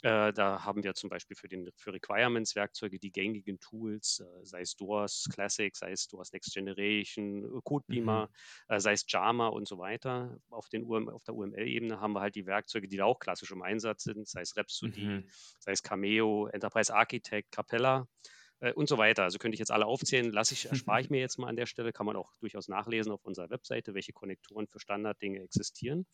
Äh, da haben wir zum Beispiel für, den, für Requirements-Werkzeuge die gängigen Tools, äh, sei es DOORS Classic, sei es DOORS Next Generation, äh, Codebeamer, mhm. äh, sei es JAMA und so weiter. Auf, den UM, auf der UML-Ebene haben wir halt die Werkzeuge, die da auch klassisch im Einsatz sind, sei es Rhapsody, mhm. sei es Cameo, Enterprise Architect, Capella. äh, und so weiter. Also könnte ich jetzt alle aufzählen, lasse ich, erspare ich mir jetzt mal an der Stelle, kann man auch durchaus nachlesen auf unserer Webseite, welche Konnektoren für Standarddinge existieren.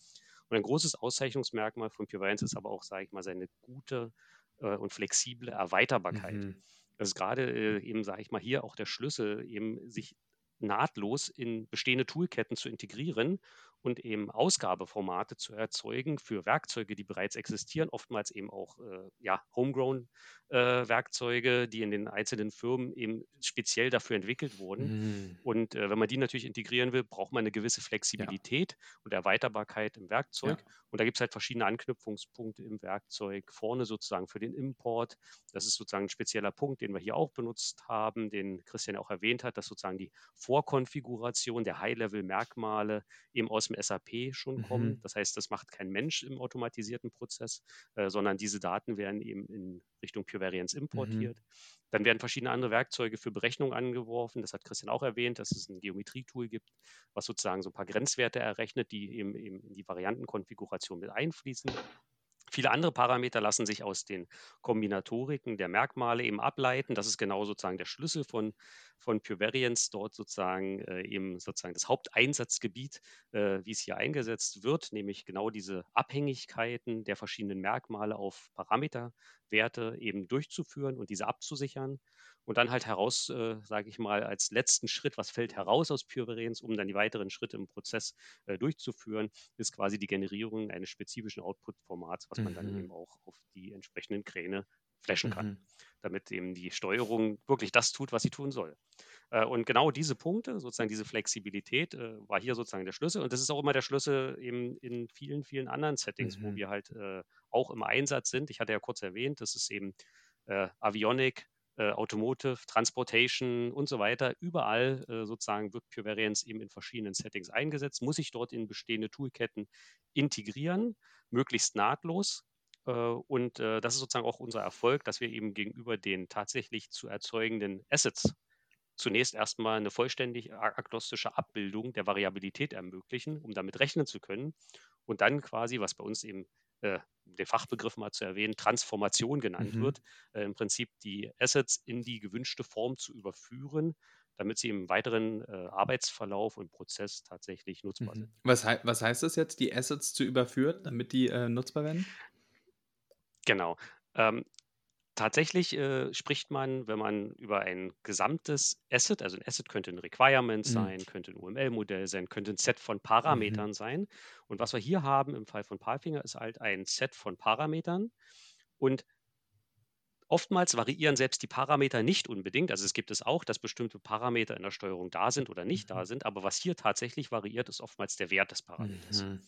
Und ein großes Auszeichnungsmerkmal von Purvariance ist aber auch, sage ich mal, seine gute äh, und flexible Erweiterbarkeit. Mhm. Das ist gerade äh, eben, sage ich mal, hier auch der Schlüssel, eben sich nahtlos in bestehende Toolketten zu integrieren und eben Ausgabeformate zu erzeugen für Werkzeuge, die bereits existieren, oftmals eben auch äh, ja, homegrown äh, die in den einzelnen Firmen eben speziell dafür entwickelt wurden. Mhm. Und äh, wenn man die natürlich integrieren will, braucht man eine gewisse Flexibilität ja. und Erweiterbarkeit im Werkzeug. Ja. Und da gibt es halt verschiedene Anknüpfungspunkte im Werkzeug. Vorne sozusagen für den Import. Das ist sozusagen ein spezieller Punkt, den wir hier auch benutzt haben, den Christian auch erwähnt hat, dass sozusagen die Vorkonfiguration der High-Level-Merkmale eben aus dem SAP schon mhm. kommen. Das heißt, das macht kein Mensch im automatisierten Prozess, äh, sondern diese Daten werden eben in Richtung Pure Variance mhm. importiert. Mhm. Dann werden verschiedene andere Werkzeuge für Berechnung angeworfen. Das hat Christian auch erwähnt, dass es ein Geometrie-Tool gibt, was sozusagen so ein paar Grenzwerte errechnet, die eben, eben in die Variantenkonfiguration mit einfließen. Viele andere Parameter lassen sich aus den Kombinatoriken der Merkmale eben ableiten. Das ist genau sozusagen der Schlüssel von, von Pure Variance, dort sozusagen äh, eben sozusagen das Haupteinsatzgebiet, äh, wie es hier eingesetzt wird, nämlich genau diese Abhängigkeiten der verschiedenen Merkmale auf Parameterwerte eben durchzuführen und diese abzusichern und dann halt heraus, äh, sage ich mal, als letzten Schritt, was fällt heraus aus Pure Variance, um dann die weiteren Schritte im Prozess äh, durchzuführen, ist quasi die Generierung eines spezifischen Output-Formats, was mhm. man dann mhm. eben auch auf die entsprechenden Kräne flashen kann, mhm. damit eben die Steuerung wirklich das tut, was sie tun soll. Äh, und genau diese Punkte, sozusagen diese Flexibilität, äh, war hier sozusagen der Schlüssel. Und das ist auch immer der Schlüssel eben in vielen, vielen anderen Settings, mhm. wo wir halt äh, auch im Einsatz sind. Ich hatte ja kurz erwähnt, das ist eben Avionic, äh, Automotive, Transportation und so weiter. Überall äh, sozusagen wird Pure Variance eben in verschiedenen Settings eingesetzt, muss ich dort in bestehende Toolketten integrieren, möglichst nahtlos. Äh, und äh, das ist sozusagen auch unser Erfolg, dass wir eben gegenüber den tatsächlich zu erzeugenden Assets zunächst erstmal eine vollständig agnostische Abbildung der Variabilität ermöglichen, um damit rechnen zu können. Und dann quasi, was bei uns eben äh, den Fachbegriff mal zu erwähnen, Transformation genannt mhm. wird, äh, im Prinzip die Assets in die gewünschte Form zu überführen, damit sie im weiteren äh, Arbeitsverlauf und Prozess tatsächlich nutzbar mhm. sind. Was, he was heißt das jetzt, die Assets zu überführen, damit die äh, nutzbar werden? Genau. Ähm, Tatsächlich äh, spricht man, wenn man über ein gesamtes Asset, also ein Asset könnte ein Requirement Mhm. sein, könnte ein UML-Modell sein, könnte ein Set von Mhm. Parametern sein. Und was wir hier haben im Fall von Palfinger ist halt ein Set von Parametern. Und oftmals variieren selbst die Parameter nicht unbedingt. Also es gibt es auch, dass bestimmte Parameter in der Steuerung da sind oder nicht da mhm. sind. Aber was hier tatsächlich variiert, ist oftmals der Wert des Parameters. Mhm.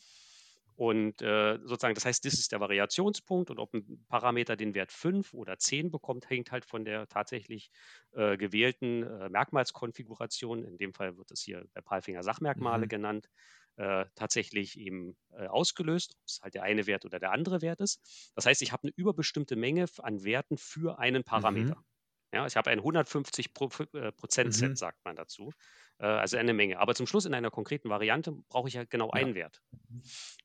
Und äh, sozusagen, das heißt, das ist der Variationspunkt und ob ein Parameter den Wert 5 oder 10 bekommt, hängt halt von der tatsächlich äh, gewählten äh, Merkmalskonfiguration. In dem Fall wird es hier bei Palfinger Sachmerkmale mhm. genannt, äh, tatsächlich eben äh, ausgelöst, ob es halt der eine Wert oder der andere Wert ist. Das heißt, ich habe eine überbestimmte Menge an Werten für einen Parameter. Mhm. Ja, ich habe ein 150 Pro, äh, Prozent Set, mhm. sagt man dazu. Äh, also eine Menge. Aber zum Schluss in einer konkreten Variante brauche ich ja genau ja. einen Wert.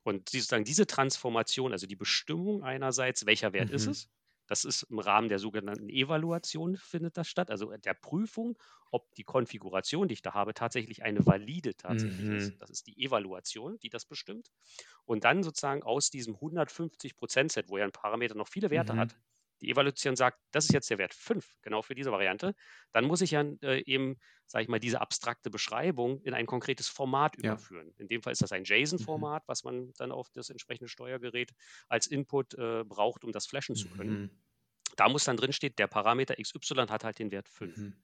Und sozusagen diese Transformation, also die Bestimmung einerseits, welcher Wert mhm. ist es? Das ist im Rahmen der sogenannten Evaluation findet das statt, also der Prüfung, ob die Konfiguration, die ich da habe, tatsächlich eine valide tatsächlich mhm. ist. Das ist die Evaluation, die das bestimmt. Und dann sozusagen aus diesem 150%-Set, wo ja ein Parameter noch viele Werte mhm. hat, die Evaluation sagt, das ist jetzt der Wert 5, genau für diese Variante, dann muss ich ja äh, eben, sage ich mal, diese abstrakte Beschreibung in ein konkretes Format ja. überführen. In dem Fall ist das ein JSON-Format, mhm. was man dann auf das entsprechende Steuergerät als Input äh, braucht, um das flashen zu können. Mhm. Da muss dann drinstehen, der Parameter XY hat halt den Wert 5. Mhm.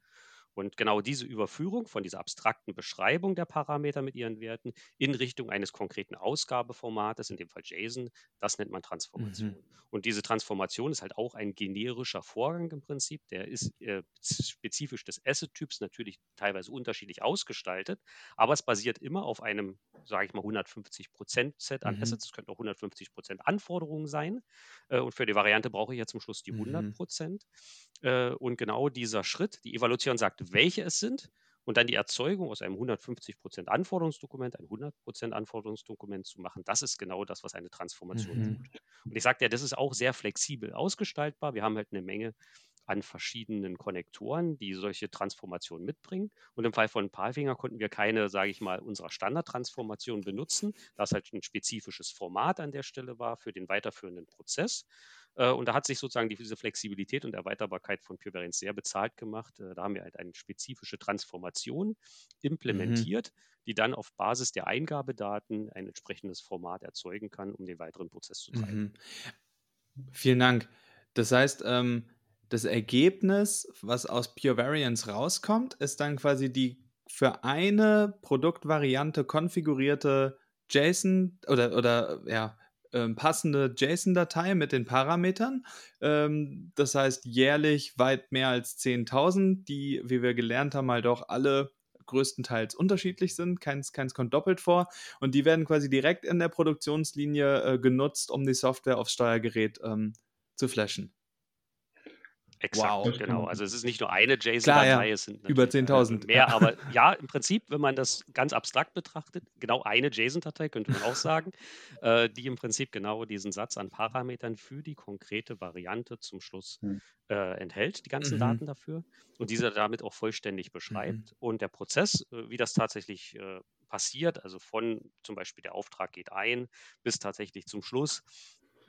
Und genau diese Überführung von dieser abstrakten Beschreibung der Parameter mit ihren Werten in Richtung eines konkreten Ausgabeformates, in dem Fall JSON, das nennt man Transformation. Mhm. Und diese Transformation ist halt auch ein generischer Vorgang im Prinzip. Der ist äh, spezifisch des Asset-Typs natürlich teilweise unterschiedlich ausgestaltet, aber es basiert immer auf einem, sage ich mal, 150%-Set an mhm. Assets. Es könnten auch 150% Anforderungen sein. Äh, und für die Variante brauche ich ja zum Schluss die 100%. Mhm. Äh, und genau dieser Schritt, die Evaluation sagt, welche es sind und dann die Erzeugung aus einem 150% Anforderungsdokument, ein 100% Anforderungsdokument zu machen, das ist genau das, was eine Transformation mhm. tut. Und ich sagte ja, das ist auch sehr flexibel ausgestaltbar. Wir haben halt eine Menge an verschiedenen Konnektoren, die solche Transformationen mitbringen. Und im Fall von Palfinger konnten wir keine, sage ich mal, unserer Standardtransformation benutzen, da es halt ein spezifisches Format an der Stelle war für den weiterführenden Prozess. Äh, und da hat sich sozusagen diese Flexibilität und Erweiterbarkeit von PureVariant sehr bezahlt gemacht. Äh, da haben wir halt eine spezifische Transformation mhm. implementiert, mhm. die dann auf Basis der Eingabedaten ein entsprechendes Format erzeugen kann, um den weiteren Prozess zu treiben. Mhm. Vielen Dank. Das heißt, ähm, das Ergebnis, was aus Pure Variants rauskommt, ist dann quasi die für eine Produktvariante konfigurierte JSON oder, oder ja, ähm, passende JSON-Datei mit den Parametern. Ähm, das heißt jährlich weit mehr als 10.000, die, wie wir gelernt haben, halt auch alle größtenteils unterschiedlich sind. Keins, keins kommt doppelt vor. Und die werden quasi direkt in der Produktionslinie äh, genutzt, um die Software aufs Steuergerät ähm, zu flashen. Exakt, wow. genau. Also es ist nicht nur eine JSON-Datei, ja. es sind über 10.000 mehr, aber ja, im Prinzip, wenn man das ganz abstrakt betrachtet, genau eine JSON-Datei könnte man auch sagen, äh, die im Prinzip genau diesen Satz an Parametern für die konkrete Variante zum Schluss hm. äh, enthält, die ganzen mhm. Daten dafür und diese damit auch vollständig beschreibt. Mhm. Und der Prozess, äh, wie das tatsächlich äh, passiert, also von zum Beispiel der Auftrag geht ein bis tatsächlich zum Schluss,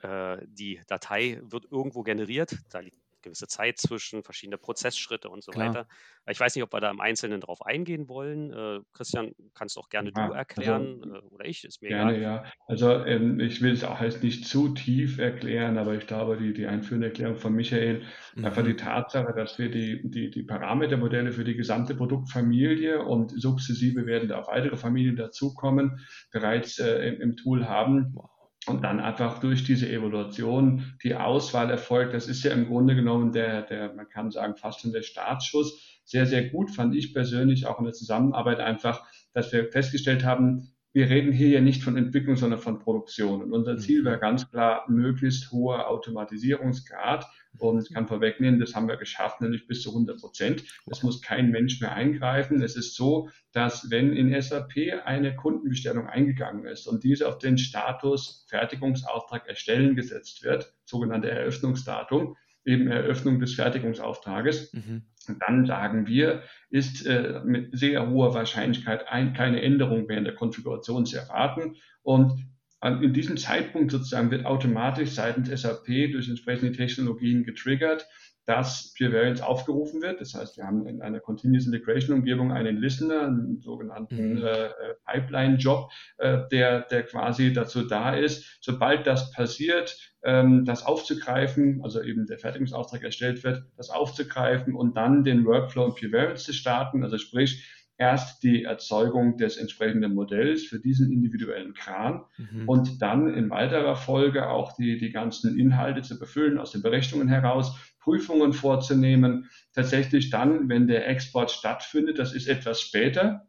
äh, die Datei wird irgendwo generiert, da liegt gewisse Zeit zwischen, verschiedene Prozessschritte und so Klar. weiter. Ich weiß nicht, ob wir da im Einzelnen drauf eingehen wollen. Äh, Christian, kannst auch gerne ja, du erklären also, äh, oder ich, ist mir gerne, egal. ja. Also ähm, ich will es auch heißt nicht zu tief erklären, aber ich glaube, die, die einführende Erklärung von Michael, mhm. einfach die Tatsache, dass wir die, die, die Parametermodelle für die gesamte Produktfamilie und sukzessive werden da auch weitere Familien dazukommen, bereits äh, im, im Tool haben. Wow und dann einfach durch diese Evaluation die Auswahl erfolgt. Das ist ja im Grunde genommen der, der, man kann sagen, fast schon der Startschuss. Sehr, sehr gut fand ich persönlich auch in der Zusammenarbeit einfach, dass wir festgestellt haben, wir reden hier ja nicht von Entwicklung, sondern von Produktion. Und unser Ziel war mhm. ganz klar, möglichst hoher Automatisierungsgrad. Und ich kann vorwegnehmen, das haben wir geschafft, nämlich bis zu 100 Prozent. Es muss kein Mensch mehr eingreifen. Es ist so, dass wenn in SAP eine Kundenbestellung eingegangen ist und diese auf den Status Fertigungsauftrag erstellen gesetzt wird, sogenannte Eröffnungsdatum, eben Eröffnung des Fertigungsauftrages, mhm. dann sagen wir, ist äh, mit sehr hoher Wahrscheinlichkeit ein, keine Änderung mehr in der Konfiguration zu erwarten. Und in diesem Zeitpunkt sozusagen wird automatisch seitens SAP durch entsprechende Technologien getriggert, dass Pure Variants aufgerufen wird. Das heißt, wir haben in einer Continuous Integration Umgebung einen Listener, einen sogenannten mhm. äh, Pipeline-Job, äh, der, der quasi dazu da ist, sobald das passiert, ähm, das aufzugreifen, also eben der Fertigungsauftrag erstellt wird, das aufzugreifen und dann den Workflow in Pure Variants zu starten. Also sprich, erst die Erzeugung des entsprechenden Modells für diesen individuellen Kran mhm. und dann in weiterer Folge auch die, die ganzen Inhalte zu befüllen aus den Berechnungen heraus, Prüfungen vorzunehmen. Tatsächlich dann, wenn der Export stattfindet, das ist etwas später,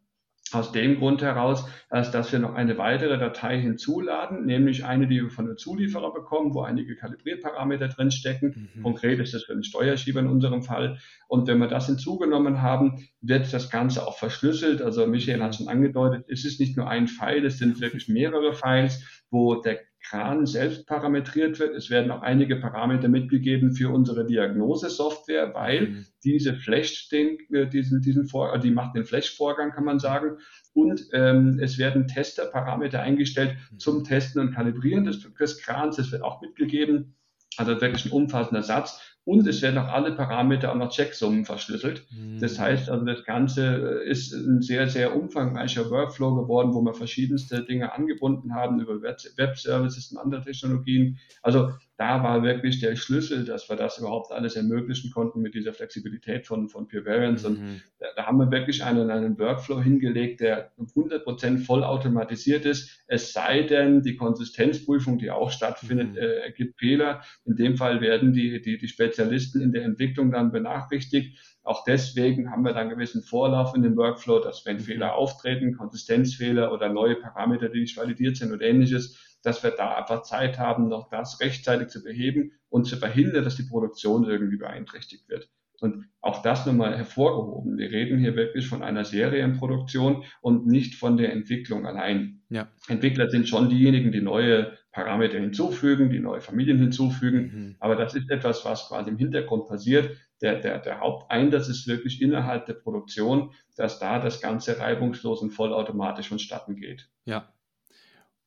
aus dem Grund heraus, als dass wir noch eine weitere Datei hinzuladen, nämlich eine, die wir von einem Zulieferer bekommen, wo einige Kalibrierparameter drinstecken. Mhm. Konkret ist das für den Steuerschieber in unserem Fall. Und wenn wir das hinzugenommen haben, wird das Ganze auch verschlüsselt. Also Michael hat schon angedeutet, es ist nicht nur ein File, es sind wirklich mehrere Files, wo der Kran selbst parametriert wird. Es werden auch einige Parameter mitgegeben für unsere Diagnosesoftware, weil mhm. diese flasht den, äh, diesen, diesen Vor äh, die macht den Flash-Vorgang, kann man sagen. Und ähm, es werden Testerparameter eingestellt mhm. zum Testen und Kalibrieren des, des Krans. Das wird auch mitgegeben. Also wirklich ein umfassender Satz. Und es werden auch alle Parameter auch noch Checksummen verschlüsselt. Mhm. Das heißt also, das Ganze ist ein sehr, sehr umfangreicher Workflow geworden, wo wir verschiedenste Dinge angebunden haben über Web-Services und andere Technologien. Also da war wirklich der Schlüssel, dass wir das überhaupt alles ermöglichen konnten mit dieser Flexibilität von, von Pure Variants. Mhm. Und da, da, haben wir wirklich einen, einen Workflow hingelegt, der 100% vollautomatisiert ist. Es sei denn, die Konsistenzprüfung, die auch stattfindet, mhm. äh, ergibt Fehler. In dem Fall werden die, die, die Spezialisten in der Entwicklung dann benachrichtigt. Auch deswegen haben wir dann gewissen Vorlauf in dem Workflow, dass wenn mhm. Fehler auftreten, Konsistenzfehler oder neue Parameter, die nicht validiert sind oder ähnliches, dass wir da einfach Zeit haben, noch das rechtzeitig zu beheben und zu verhindern, dass die Produktion irgendwie beeinträchtigt wird. Und auch das nochmal hervorgehoben. Wir reden hier wirklich von einer Serienproduktion und nicht von der Entwicklung allein. Ja. Entwickler sind schon diejenigen, die neue Parameter hinzufügen, die neue Familien hinzufügen. Mhm. Aber das ist etwas, was quasi im Hintergrund passiert. der, der, der Haupteinsatz ist wirklich innerhalb der Produktion, dass da das Ganze reibungslos und vollautomatisch vonstatten geht. Ja.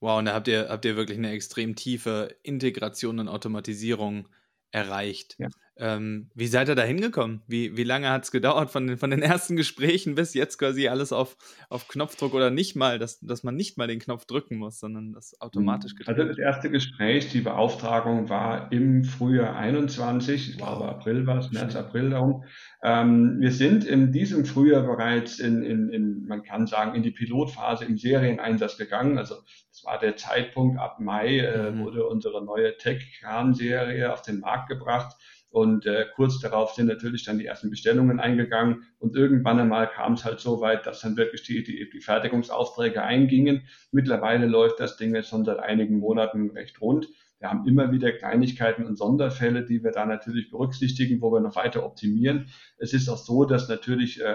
Wow, und da habt ihr, habt ihr wirklich eine extrem tiefe Integration und Automatisierung erreicht. Ja. Ähm, wie seid ihr da hingekommen? Wie, wie lange hat es gedauert von den, von den ersten Gesprächen bis jetzt quasi alles auf, auf Knopfdruck oder nicht mal, dass, dass man nicht mal den Knopf drücken muss, sondern das automatisch gedrückt Also das erste Gespräch, die Beauftragung war im Frühjahr 21, ich glaube April war es, März, April darum. Ähm, wir sind in diesem Frühjahr bereits in, in, in, man kann sagen, in die Pilotphase im Serieneinsatz gegangen. Also das war der Zeitpunkt, ab Mai äh, mhm. wurde unsere neue Tech-Kran-Serie auf den Markt gebracht. Und äh, kurz darauf sind natürlich dann die ersten Bestellungen eingegangen und irgendwann einmal kam es halt so weit, dass dann wirklich die, die, die Fertigungsaufträge eingingen. Mittlerweile läuft das Ding jetzt schon seit einigen Monaten recht rund. Wir haben immer wieder Kleinigkeiten und Sonderfälle, die wir da natürlich berücksichtigen, wo wir noch weiter optimieren. Es ist auch so, dass natürlich äh,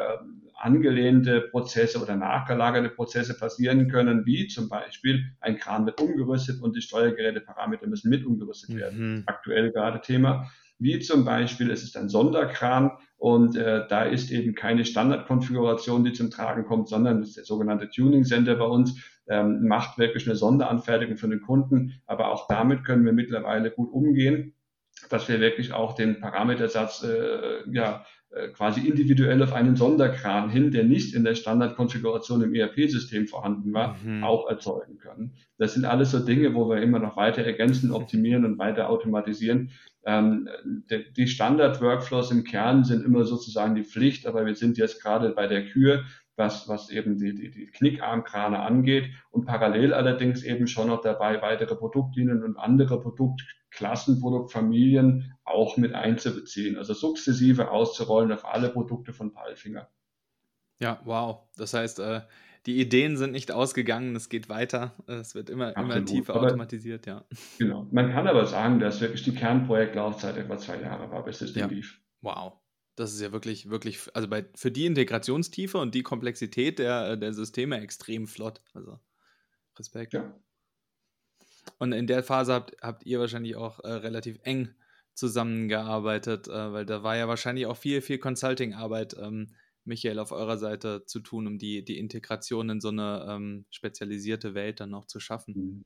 angelehnte Prozesse oder nachgelagerte Prozesse passieren können, wie zum Beispiel ein Kran wird umgerüstet und die Steuergeräteparameter müssen mit umgerüstet werden. Mhm. Aktuell gerade Thema wie zum Beispiel es ist ein Sonderkran und äh, da ist eben keine Standardkonfiguration, die zum Tragen kommt, sondern das ist der sogenannte Tuning Center bei uns, ähm, macht wirklich eine Sonderanfertigung für den Kunden, aber auch damit können wir mittlerweile gut umgehen dass wir wirklich auch den Parametersatz äh, ja, quasi individuell auf einen Sonderkran hin, der nicht in der Standardkonfiguration im ERP-System vorhanden war, mhm. auch erzeugen können. Das sind alles so Dinge, wo wir immer noch weiter ergänzen, optimieren und weiter automatisieren. Ähm, die Standard-Workflows im Kern sind immer sozusagen die Pflicht, aber wir sind jetzt gerade bei der Kür, was, was eben die, die, die Knickarmkrane angeht und parallel allerdings eben schon noch dabei, weitere Produktlinien und andere Produktklassen, Produktfamilien auch mit einzubeziehen, also sukzessive auszurollen auf alle Produkte von Palfinger. Ja, wow. Das heißt, äh, die Ideen sind nicht ausgegangen, es geht weiter, es wird immer, immer tiefer aber, automatisiert, ja. Genau. Man kann aber sagen, dass wirklich die Kernprojektlaufzeit etwa zwei Jahre war, bis das Ding ja. lief. Wow. Das ist ja wirklich, wirklich, also bei, für die Integrationstiefe und die Komplexität der, der Systeme extrem flott. Also Respekt. Ja. Und in der Phase habt, habt ihr wahrscheinlich auch äh, relativ eng zusammengearbeitet, äh, weil da war ja wahrscheinlich auch viel, viel Consulting-Arbeit, ähm, Michael, auf eurer Seite zu tun, um die, die Integration in so eine ähm, spezialisierte Welt dann noch zu schaffen. Mhm.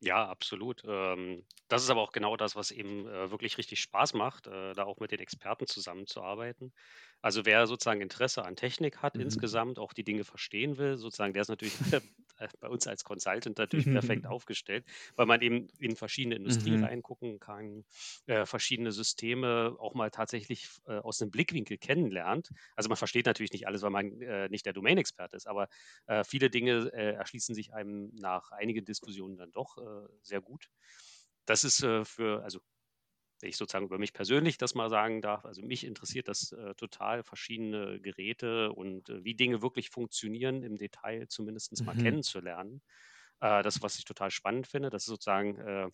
Ja, absolut. Ähm, das ist aber auch genau das, was eben äh, wirklich richtig Spaß macht, äh, da auch mit den Experten zusammenzuarbeiten. Also wer sozusagen Interesse an Technik hat Mhm. insgesamt, auch die Dinge verstehen will, sozusagen, der ist natürlich bei uns als Consultant natürlich perfekt aufgestellt, weil man eben in verschiedene Industrien Mhm. reingucken kann, äh, verschiedene Systeme auch mal tatsächlich äh, aus einem Blickwinkel kennenlernt. Also man versteht natürlich nicht alles, weil man äh, nicht der Domain-Experte ist, aber äh, viele Dinge äh, erschließen sich einem nach einigen Diskussionen dann doch äh, sehr gut. Das ist für, also ich sozusagen über mich persönlich das mal sagen darf, also mich interessiert das äh, total, verschiedene Geräte und äh, wie Dinge wirklich funktionieren im Detail zumindest mal mhm. kennenzulernen. Äh, das, was ich total spannend finde, das ist sozusagen äh,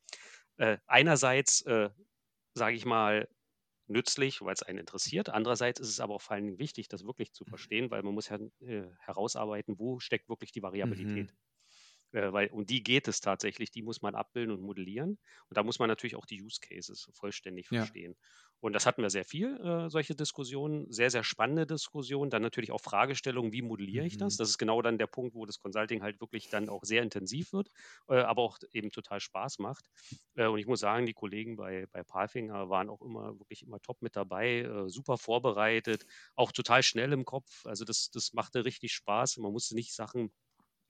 äh, einerseits, äh, sage ich mal, nützlich, weil es einen interessiert. Andererseits ist es aber auch vor allen Dingen wichtig, das wirklich zu mhm. verstehen, weil man muss ja herausarbeiten, wo steckt wirklich die Variabilität. Mhm äh, weil um die geht es tatsächlich, die muss man abbilden und modellieren. Und da muss man natürlich auch die Use Cases vollständig ja. verstehen. Und das hatten wir sehr viel, äh, solche Diskussionen, sehr, sehr spannende Diskussionen. Dann natürlich auch Fragestellungen, wie modelliere ich das? Mhm. Das ist genau dann der Punkt, wo das Consulting halt wirklich dann auch sehr intensiv wird, äh, aber auch eben total Spaß macht. Äh, und ich muss sagen, die Kollegen bei, bei Palfinger waren auch immer wirklich immer top mit dabei, äh, super vorbereitet, auch total schnell im Kopf. Also das, das machte richtig Spaß. Man musste nicht Sachen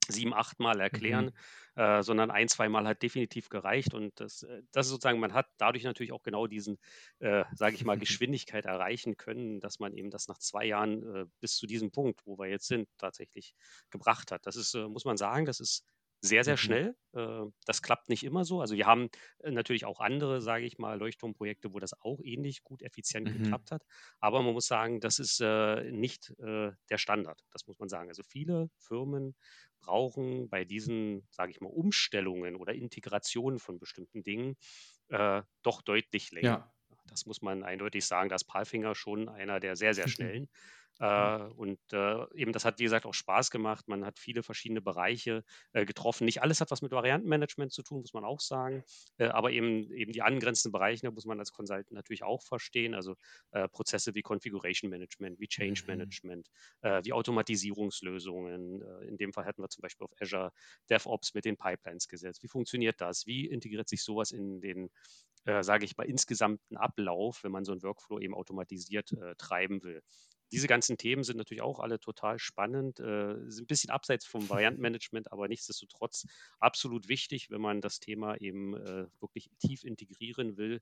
sieben, acht Mal erklären, mhm. äh, sondern ein, zwei Mal hat definitiv gereicht. Und das, äh, das ist sozusagen, man hat dadurch natürlich auch genau diesen, äh, sage ich mal, Geschwindigkeit erreichen können, dass man eben das nach zwei Jahren äh, bis zu diesem Punkt, wo wir jetzt sind, tatsächlich gebracht hat. Das ist, äh, muss man sagen, das ist sehr, sehr mhm. schnell. Äh, das klappt nicht immer so. Also wir haben äh, natürlich auch andere, sage ich mal, Leuchtturmprojekte, wo das auch ähnlich gut, effizient mhm. geklappt hat. Aber man muss sagen, das ist nicht der Standard. Das muss man sagen. Also viele Firmen brauchen bei diesen, sage ich mal, Umstellungen oder Integrationen von bestimmten Dingen doch deutlich länger. Ja. Das muss man eindeutig sagen. Da ist Palfinger schon einer der sehr, sehr schnellen. Äh, und äh, eben das hat, wie gesagt, auch Spaß gemacht. Man hat viele verschiedene Bereiche äh, getroffen. Nicht alles hat was mit Variantenmanagement zu tun, muss man auch sagen. Äh, aber eben, eben die angrenzenden Bereiche muss man als Consultant natürlich auch verstehen. Also äh, Prozesse wie Configuration Management, wie Change mhm. Management, äh, wie Automatisierungslösungen. in dem Fall hatten wir zum Beispiel auf Azure DevOps mit den Pipelines gesetzt. Wie funktioniert das? Wie integriert sich sowas in den äh, sage ich mal, insgesamten Ablauf, wenn man so einen Workflow eben automatisiert äh, treiben will. Diese ganzen Themen sind natürlich auch alle total spannend, äh, sind ein bisschen abseits vom Variantenmanagement, aber nichtsdestotrotz absolut wichtig, wenn man das Thema eben äh, wirklich tief integrieren will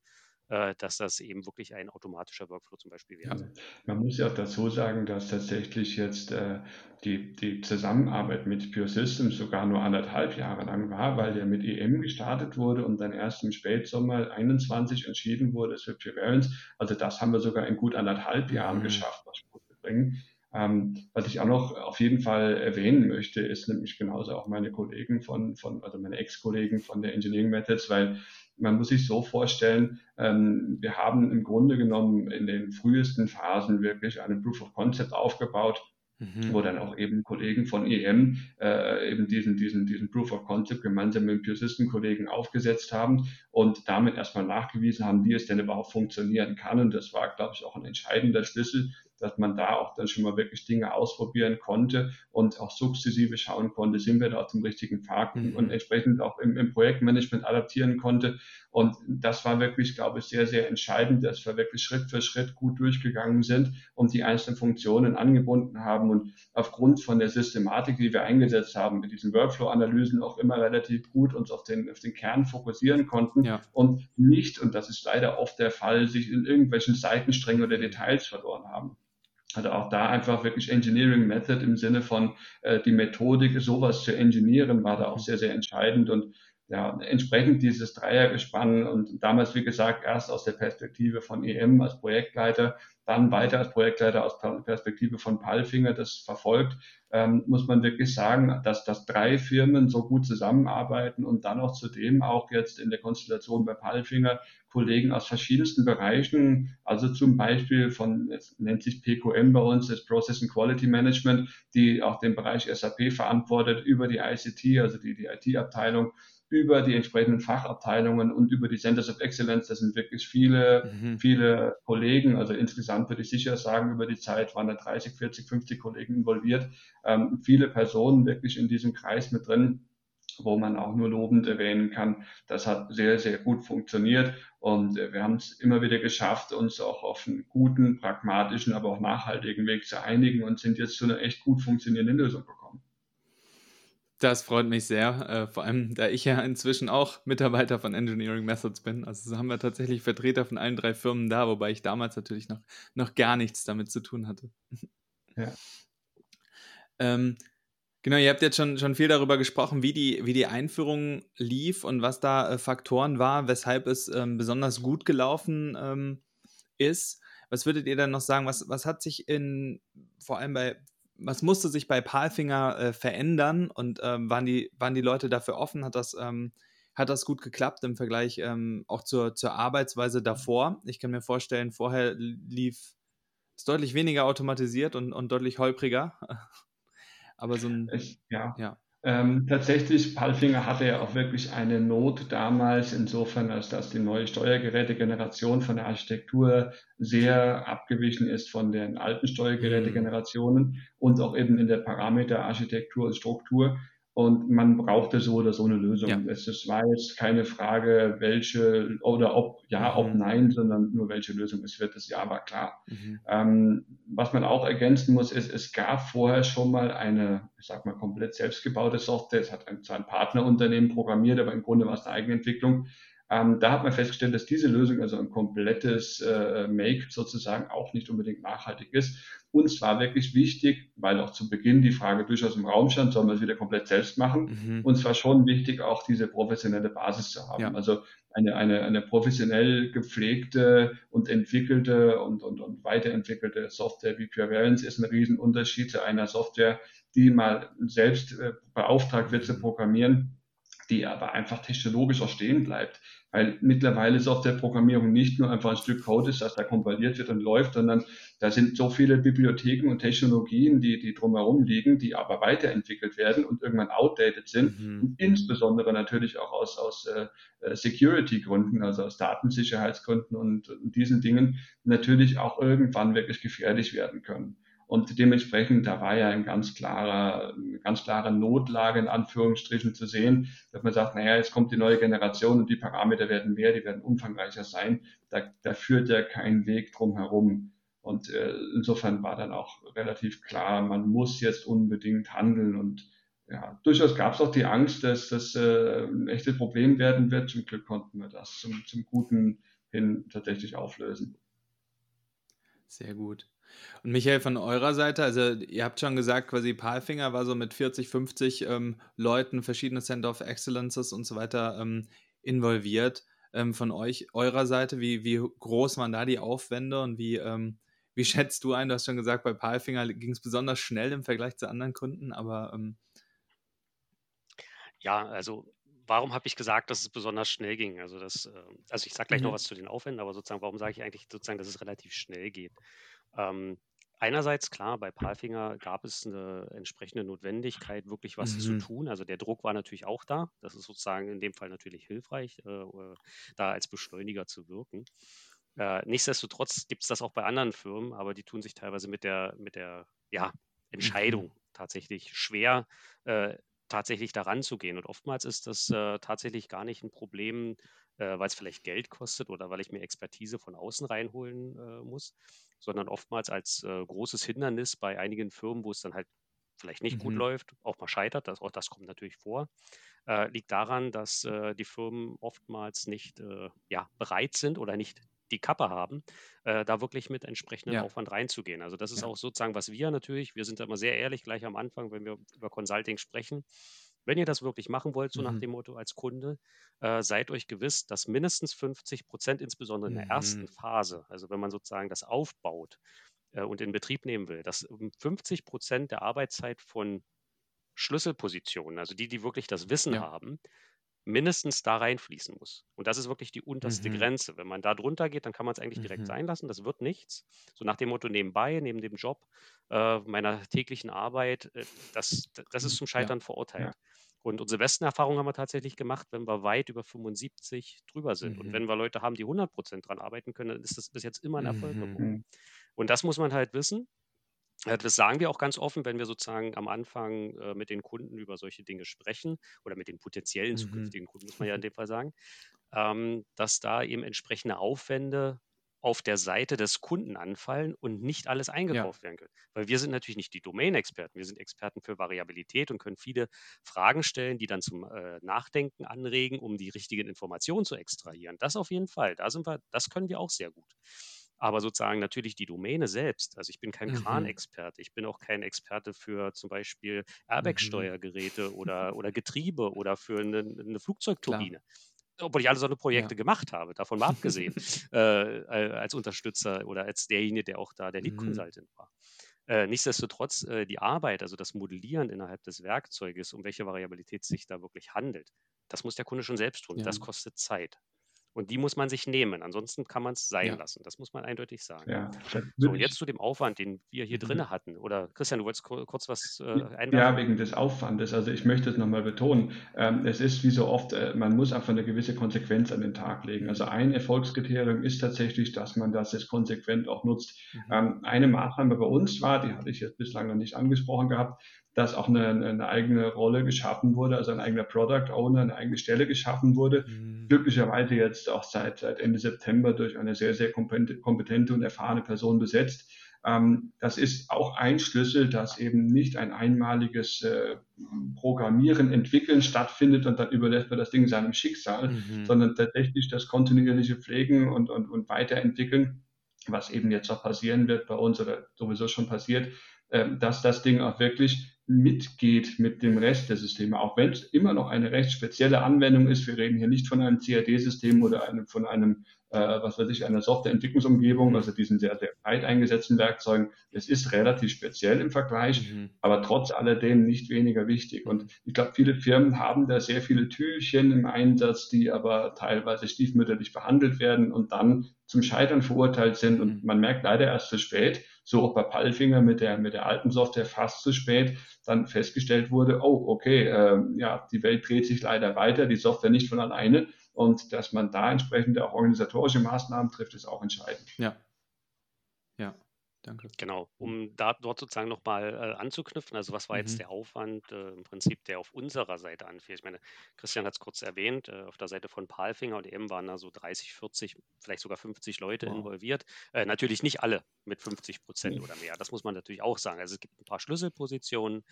dass das eben wirklich ein automatischer Workflow zum Beispiel wäre. Ja, man muss ja auch dazu sagen, dass tatsächlich jetzt äh, die, die Zusammenarbeit mit Pure Systems sogar nur anderthalb Jahre lang war, weil der mit EM gestartet wurde und dann erst im Spätsommer 21 entschieden wurde, es wird Pure. Also das haben wir sogar in gut anderthalb Jahren mhm. geschafft, was Sport zu bringen. Ähm, was ich auch noch auf jeden Fall erwähnen möchte, ist nämlich genauso auch meine Kollegen von, von also meine Ex-Kollegen von der Engineering Methods, weil man muss sich so vorstellen, ähm, wir haben im Grunde genommen in den frühesten Phasen wirklich eine Proof of Concept aufgebaut, mhm. wo dann auch eben Kollegen von EM äh, eben diesen, diesen, diesen Proof of Concept gemeinsam mit Pure System Kollegen aufgesetzt haben und damit erstmal nachgewiesen haben, wie es denn überhaupt funktionieren kann. Und das war, glaube ich, auch ein entscheidender Schlüssel, dass man da auch dann schon mal wirklich Dinge ausprobieren konnte und auch sukzessive schauen konnte, sind wir da auf dem richtigen Pfad mhm. und entsprechend auch im, im, Projektmanagement adaptieren konnte. Und das war wirklich, glaube ich, sehr, sehr entscheidend, dass wir wirklich Schritt für Schritt gut durchgegangen sind und die einzelnen Funktionen angebunden haben und aufgrund von der Systematik, die wir eingesetzt haben, mit diesen Workflow-Analysen auch immer relativ gut uns auf den, auf den Kern fokussieren konnten ja. und nicht, und das ist leider oft der Fall, sich in irgendwelchen Seitensträngen oder Details verloren haben. Also auch da einfach wirklich Engineering Method im Sinne von äh, die Methodik, sowas zu engineeren, war da auch sehr, sehr entscheidend und ja, entsprechend dieses Dreiergespann und damals, wie gesagt, erst aus der Perspektive von EM als Projektleiter, dann weiter als Projektleiter aus Perspektive von Palfinger das verfolgt, ähm, muss man wirklich sagen, dass, dass drei Firmen so gut zusammenarbeiten und dann auch zudem auch jetzt in der Konstellation bei Palfinger Kollegen aus verschiedensten Bereichen, also zum Beispiel von, es nennt sich PQM bei uns, das Process and Quality Management, die auch den Bereich SAP verantwortet, über die ICT, also die, die IT-Abteilung, über die entsprechenden Fachabteilungen und über die Centers of Excellence. Das sind wirklich viele, mhm. viele Kollegen. Also insgesamt würde ich sicher sagen, über die Zeit waren da 30, 40, 50 Kollegen involviert. Ähm, viele Personen wirklich in diesem Kreis mit drin wo man auch nur lobend erwähnen kann. Das hat sehr, sehr gut funktioniert und äh, wir haben es immer wieder geschafft, uns auch auf einen guten, pragmatischen, aber auch nachhaltigen Weg zu einigen und sind jetzt zu einer echt gut funktionierenden Lösung gekommen. Das freut mich sehr, äh, vor allem da ich ja inzwischen auch Mitarbeiter von Engineering Methods bin. Also haben wir tatsächlich Vertreter von allen drei Firmen da, wobei ich damals natürlich noch, noch gar nichts damit zu tun hatte. Ja. ähm, genau, ihr habt jetzt schon, schon viel darüber gesprochen, wie die, wie die Einführung lief und was da äh, Faktoren war, weshalb es ähm, besonders gut gelaufen ähm, ist. Was würdet ihr dann noch sagen? Was, was hat sich in, vor allem bei, was musste sich bei Palfinger äh, verändern und ähm, waren, die, waren die Leute dafür offen? Hat das, ähm, hat das gut geklappt im Vergleich ähm, auch zur, zur Arbeitsweise davor? Ich kann mir vorstellen, vorher lief es deutlich weniger automatisiert und, und deutlich holpriger. Aber so ein. Ich, ja. ja. Ähm, tatsächlich, Palfinger hatte ja auch wirklich eine Not damals, insofern, als dass die neue Steuergerätegeneration von der Architektur sehr abgewichen ist von den alten Steuergerätegenerationen mhm. und auch eben in der Parameterarchitektur und Struktur. Und man brauchte so oder so eine Lösung. Ja. Es, es, war jetzt keine Frage, welche oder ob ja, ob mhm. nein, sondern nur welche Lösung es wird. Das Ja war klar. Mhm. Ähm, was man auch ergänzen muss, ist, es gab vorher schon mal eine, ich sag mal, komplett selbstgebaute Software. Es hat ein, zwar ein Partnerunternehmen programmiert, aber im Grunde war es eine Eigenentwicklung. Ähm, da hat man festgestellt, dass diese Lösung, also ein komplettes äh, Make sozusagen, auch nicht unbedingt nachhaltig ist. Uns war wirklich wichtig, weil auch zu Beginn die Frage durchaus im Raum stand, sollen wir es wieder komplett selbst machen? Mhm. Uns war schon wichtig, auch diese professionelle Basis zu haben. Ja. Also eine, eine, eine professionell gepflegte und entwickelte und, und, und weiterentwickelte Software wie Pure Variance ist ein Riesenunterschied zu einer Software, die mal selbst äh, beauftragt wird zu programmieren die aber einfach technologisch auch stehen bleibt. Weil mittlerweile Softwareprogrammierung nicht nur einfach ein Stück Code ist, das da kompiliert wird und läuft, sondern da sind so viele Bibliotheken und Technologien, die, die drumherum liegen, die aber weiterentwickelt werden und irgendwann outdated sind. Mhm. Und insbesondere natürlich auch aus, aus äh, äh Security-Gründen, also aus Datensicherheitsgründen und, und diesen Dingen natürlich auch irgendwann wirklich gefährlich werden können. Und dementsprechend, da war ja ein ganz klarer, ganz klare Notlage in Anführungsstrichen zu sehen, dass man sagt, naja, jetzt kommt die neue Generation und die Parameter werden mehr, die werden umfangreicher sein. Da, da führt ja kein Weg drum herum. Und äh, insofern war dann auch relativ klar, man muss jetzt unbedingt handeln. Und ja, durchaus gab es auch die Angst, dass das äh, ein echtes Problem werden wird. Zum Glück konnten wir das zum, zum Guten hin tatsächlich auflösen. Sehr gut. Und Michael, von eurer Seite, also ihr habt schon gesagt, quasi Palfinger war so mit 40, 50 ähm, Leuten, verschiedene Center of Excellences und so weiter ähm, involviert. Ähm, von euch, eurer Seite, wie, wie groß waren da die Aufwände und wie, ähm, wie schätzt du ein? Du hast schon gesagt, bei Palfinger ging es besonders schnell im Vergleich zu anderen Kunden, aber. Ähm ja, also warum habe ich gesagt, dass es besonders schnell ging? Also, das, ähm, also ich sage gleich mhm. noch was zu den Aufwänden, aber sozusagen, warum sage ich eigentlich sozusagen, dass es relativ schnell geht? Ähm, einerseits, klar, bei Palfinger gab es eine entsprechende Notwendigkeit, wirklich was mhm. zu tun. Also der Druck war natürlich auch da. Das ist sozusagen in dem Fall natürlich hilfreich, äh, da als Beschleuniger zu wirken. Äh, nichtsdestotrotz gibt es das auch bei anderen Firmen, aber die tun sich teilweise mit der, mit der ja, Entscheidung mhm. tatsächlich schwer, äh, tatsächlich daran zu gehen. Und oftmals ist das äh, tatsächlich gar nicht ein Problem, äh, weil es vielleicht Geld kostet oder weil ich mir Expertise von außen reinholen äh, muss, sondern oftmals als äh, großes Hindernis bei einigen Firmen, wo es dann halt vielleicht nicht mhm. gut läuft, auch mal scheitert, das, auch das kommt natürlich vor, äh, liegt daran, dass äh, die Firmen oftmals nicht ja, bereit sind oder nicht die Kappe haben, äh, da wirklich mit entsprechendem ja. Aufwand reinzugehen. Also das ist ja. auch sozusagen, was wir natürlich, wir sind da immer sehr ehrlich gleich am Anfang, wenn wir über Consulting sprechen. Wenn ihr das wirklich machen wollt, so mhm. nach dem Motto als Kunde, äh, seid euch gewiss, dass mindestens 50 Prozent, insbesondere in der mhm. ersten Phase, also wenn man sozusagen das aufbaut äh, und in Betrieb nehmen will, dass 50 Prozent der Arbeitszeit von Schlüsselpositionen, also die, die wirklich das Wissen ja. haben, mindestens da reinfließen muss. Und das ist wirklich die unterste mhm. Grenze. Wenn man da drunter geht, dann kann man es eigentlich direkt mhm. sein lassen. Das wird nichts. So nach dem Motto nebenbei, neben dem Job, äh, meiner täglichen Arbeit, äh, das, das ist zum Scheitern ja. verurteilt. Ja. Und unsere besten Erfahrungen haben wir tatsächlich gemacht, wenn wir weit über 75 drüber sind. Mhm. Und wenn wir Leute haben, die 100 Prozent dran arbeiten können, dann ist das bis jetzt immer ein Erfolg mhm. Und das muss man halt wissen. Das sagen wir auch ganz offen, wenn wir sozusagen am Anfang äh, mit den Kunden über solche Dinge sprechen oder mit den potenziellen mhm. zukünftigen Kunden, muss man ja in dem Fall sagen, ähm, dass da eben entsprechende Aufwände auf der Seite des Kunden anfallen und nicht alles eingekauft ja. werden können. Weil wir sind natürlich nicht die Domain-Experten, wir sind Experten für Variabilität und können viele Fragen stellen, die dann zum äh, Nachdenken anregen, um die richtigen Informationen zu extrahieren. Das auf jeden Fall, da sind wir, das können wir auch sehr gut. Aber sozusagen natürlich die Domäne selbst. Also ich bin kein mhm. Kranexperte, ich bin auch kein Experte für zum Beispiel mhm. Airbag-Steuergeräte mhm. oder, oder Getriebe oder für eine, eine Flugzeugturbine. Klar. Obwohl ich alle so eine Projekte ja. gemacht habe, davon mal abgesehen, äh, als Unterstützer oder als derjenige, der auch da der Lead Consultant mhm. war. Äh, nichtsdestotrotz, äh, die Arbeit, also das Modellieren innerhalb des Werkzeuges, um welche Variabilität sich da wirklich handelt, das muss der Kunde schon selbst tun. Ja. Das kostet Zeit. Und die muss man sich nehmen. Ansonsten kann man es sein ja. lassen. Das muss man eindeutig sagen. Ja, so, und jetzt zu dem Aufwand, den wir hier mhm. drin hatten. Oder Christian, du wolltest kurz was äh, einwerfen? Ja, wegen des Aufwandes. Also ich möchte es nochmal betonen. Ähm, es ist wie so oft, äh, man muss einfach eine gewisse Konsequenz an den Tag legen. Also ein Erfolgskriterium ist tatsächlich, dass man das jetzt konsequent auch nutzt. Mhm. Ähm, eine Maßnahme bei uns war, die hatte ich jetzt bislang noch nicht angesprochen gehabt, dass auch eine, eine eigene Rolle geschaffen wurde, also ein eigener Product Owner, eine eigene Stelle geschaffen wurde. Mhm. Glücklicherweise jetzt auch seit, seit Ende September durch eine sehr, sehr kompetente und erfahrene Person besetzt. Ähm, das ist auch ein Schlüssel, dass eben nicht ein einmaliges äh, Programmieren, Entwickeln stattfindet und dann überlässt man das Ding seinem Schicksal, mhm. sondern tatsächlich das kontinuierliche Pflegen und, und, und Weiterentwickeln, was eben jetzt auch passieren wird bei uns oder sowieso schon passiert, äh, dass das Ding auch wirklich mitgeht mit dem Rest der Systeme, auch wenn es immer noch eine recht spezielle Anwendung ist. Wir reden hier nicht von einem CAD-System oder einem, von einem, äh, was weiß ich, einer Softwareentwicklungsumgebung, also diesen sehr, sehr breit eingesetzten Werkzeugen. Es ist relativ speziell im Vergleich, mhm. aber trotz alledem nicht weniger wichtig. Und ich glaube, viele Firmen haben da sehr viele Tüllchen im Einsatz, die aber teilweise stiefmütterlich behandelt werden und dann zum Scheitern verurteilt sind. Und mhm. man merkt leider erst zu spät, so auch bei Palfinger mit der, mit der alten Software fast zu spät, dann festgestellt wurde, oh, okay, äh, ja, die Welt dreht sich leider weiter, die Software nicht von alleine. Und dass man da entsprechend auch organisatorische Maßnahmen trifft, ist auch entscheidend. Ja. Danke. Genau, um da dort sozusagen nochmal äh, anzuknüpfen. Also was war jetzt mhm. der Aufwand äh, im Prinzip, der auf unserer Seite anfiel? Ich meine, Christian hat es kurz erwähnt, äh, auf der Seite von Palfinger und eben waren da so 30, 40, vielleicht sogar 50 Leute wow. involviert. Äh, natürlich nicht alle mit 50 Prozent mhm. oder mehr. Das muss man natürlich auch sagen. Also es gibt ein paar Schlüsselpositionen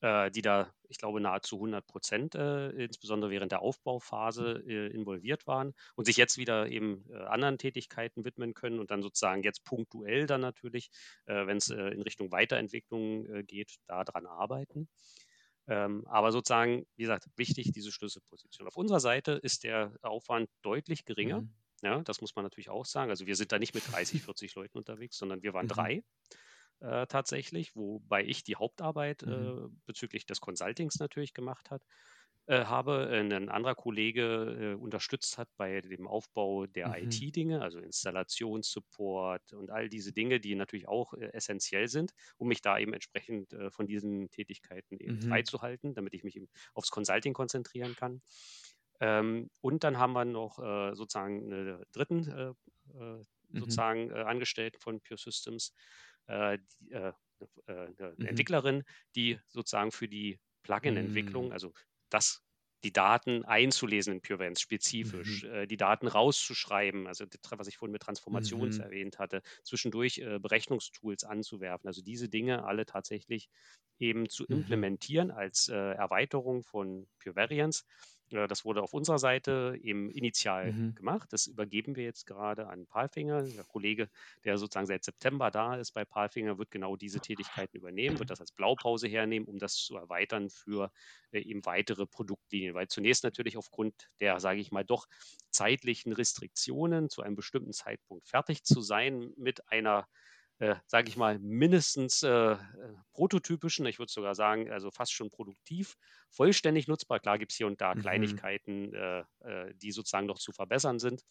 die da, ich glaube, nahezu 100 Prozent, äh, insbesondere während der Aufbauphase, äh, involviert waren und sich jetzt wieder eben äh, anderen Tätigkeiten widmen können und dann sozusagen jetzt punktuell dann natürlich, äh, wenn es äh, in Richtung Weiterentwicklung geht, daran arbeiten. Ähm, aber sozusagen, wie gesagt, wichtig diese Schlüsselposition. Auf unserer Seite ist der Aufwand deutlich geringer. Mhm. Ja, das muss man natürlich auch sagen. Also wir sind da nicht mit 30, 40 Leuten unterwegs, sondern wir waren mhm. drei äh, tatsächlich, wobei ich die Hauptarbeit mhm. äh, bezüglich des Consultings natürlich gemacht hat, äh, habe. Ein anderer Kollege äh, unterstützt hat bei dem Aufbau der mhm. IT-Dinge, also Installationssupport und all diese Dinge, die natürlich auch äh, essentiell sind, um mich da eben entsprechend äh, von diesen Tätigkeiten eben mhm. freizuhalten, damit ich mich eben aufs Consulting konzentrieren kann. Ähm, und dann haben wir noch sozusagen einen dritten mhm. sozusagen Angestellten von Pure Systems, äh, die, äh, äh, eine mhm. Entwicklerin, die sozusagen für die Plugin-Entwicklung, mhm. also das die Daten einzulesen in PureVents spezifisch, mhm. äh, die Daten rauszuschreiben, also was ich vorhin mit Transformations mhm. erwähnt hatte, zwischendurch äh, Berechnungstools anzuwerfen, also diese Dinge alle tatsächlich eben zu mhm. implementieren als äh, Erweiterung von PureVariants das wurde auf unserer Seite eben initial mhm. gemacht. Das übergeben wir jetzt gerade an Palfinger. Der Kollege, der sozusagen seit September da ist bei Palfinger, wird genau diese Tätigkeiten übernehmen, wird das als Blaupause hernehmen, um das zu erweitern für äh, eben weitere Produktlinien. Weil zunächst natürlich aufgrund der, sage ich mal, doch zeitlichen Restriktionen zu einem bestimmten Zeitpunkt fertig zu sein mit einer äh, sage ich mal, mindestens äh, äh, prototypischen, ich würde sogar sagen, also fast schon produktiv, vollständig nutzbar. Klar gibt es hier und da mhm. Kleinigkeiten, äh, äh, die sozusagen noch zu verbessern sind.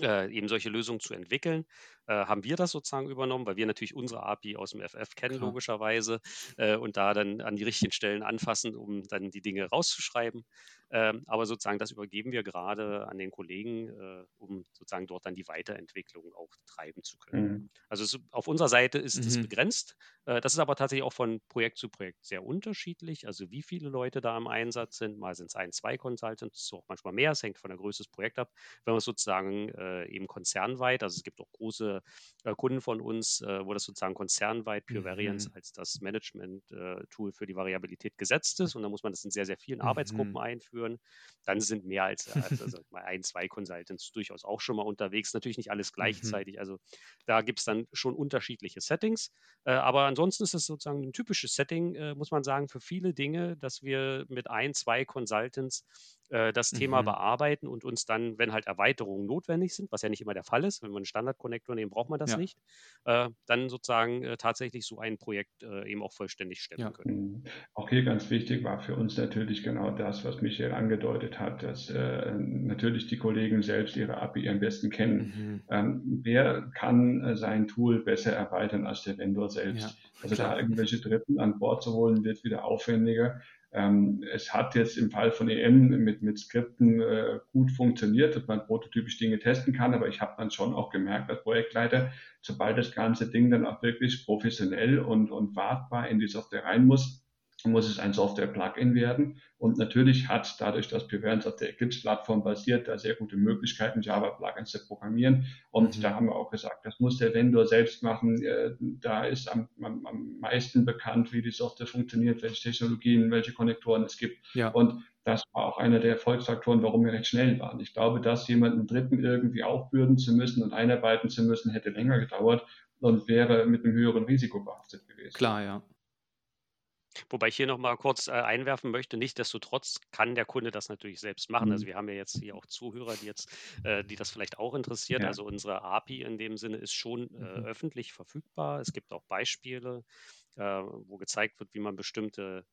Äh, eben solche Lösungen zu entwickeln, haben wir das sozusagen übernommen, weil wir natürlich unsere API aus dem FF kennen, Klar. logischerweise, und da dann an die richtigen Stellen anfassen, um dann die Dinge rauszuschreiben. Ähm, aber sozusagen das übergeben wir gerade an den Kollegen, äh, um sozusagen dort dann die Weiterentwicklung auch treiben zu können. Mhm. Also es, auf unserer Seite ist es mhm. begrenzt. Äh, das ist aber tatsächlich auch von Projekt zu Projekt sehr unterschiedlich. Also wie viele Leute da im Einsatz sind. Mal sind es ein, zwei Consultants, so auch manchmal mehr. Es hängt von der Größe des Projekts ab. Wenn man es sozusagen äh, eben konzernweit, also es gibt auch große äh, Kunden von uns, äh, wo das sozusagen konzernweit Pure Variance mhm. als das Management-Tool äh, für die Variabilität gesetzt ist. Und da muss man das in sehr, sehr vielen mhm. Arbeitsgruppen einführen führen, dann sind mehr als, als also mal ein, zwei Consultants durchaus auch schon mal unterwegs. Natürlich nicht alles mhm. gleichzeitig. Also da gibt es dann schon unterschiedliche Settings. Äh, aber ansonsten ist es sozusagen ein typisches Setting, äh, muss man sagen, für viele Dinge, dass wir mit ein, zwei Consultants äh, das Thema mhm. bearbeiten und uns dann, wenn halt Erweiterungen notwendig sind, was ja nicht immer der Fall ist, wenn wir einen Standardkonnektor nehmen, braucht man das ja. nicht, äh, dann sozusagen äh, tatsächlich so ein Projekt äh, eben auch vollständig stemmen ja. können. Mhm. Auch hier ganz wichtig war für uns natürlich genau das, was Michael angedeutet hat, dass äh, natürlich die Kollegen selbst ihre API am besten kennen. Mhm. Ähm, wer kann sein Tool besser erweitern als der Vendor selbst? Ja, also da irgendwelche Dritten an Bord zu holen, wird wieder aufwendiger. Ähm, es hat jetzt im Fall von EM mit, mit Skripten äh, gut funktioniert, dass man prototypisch Dinge testen kann, aber ich habe dann schon auch gemerkt als Projektleiter, sobald das ganze Ding dann auch wirklich professionell und, und wartbar in die Software rein muss, muss es ein Software-Plugin werden. Und natürlich hat dadurch, dass Pivens auf der Eclipse-Plattform basiert, da sehr gute Möglichkeiten, Java-Plugins zu programmieren. Und mhm. da haben wir auch gesagt, das muss der Vendor selbst machen. Äh, da ist am, am, am meisten bekannt, wie die Software funktioniert, welche Technologien, welche Konnektoren es gibt. Ja. Und das war auch einer der Erfolgsfaktoren, warum wir recht schnell waren. Ich glaube, dass jemanden Dritten irgendwie aufbürden zu müssen und einarbeiten zu müssen, hätte länger gedauert und wäre mit einem höheren Risiko behaftet gewesen. Klar, ja. Wobei ich hier noch mal kurz äh, einwerfen möchte, nichtsdestotrotz kann der Kunde das natürlich selbst machen. Also Mhm. wir haben ja jetzt hier auch Zuhörer, die jetzt, äh, die das vielleicht auch interessiert. Ja. Also unsere API in dem Sinne ist schon äh, Mhm. öffentlich verfügbar. Es gibt auch Beispiele, äh, wo gezeigt wird, wie man bestimmte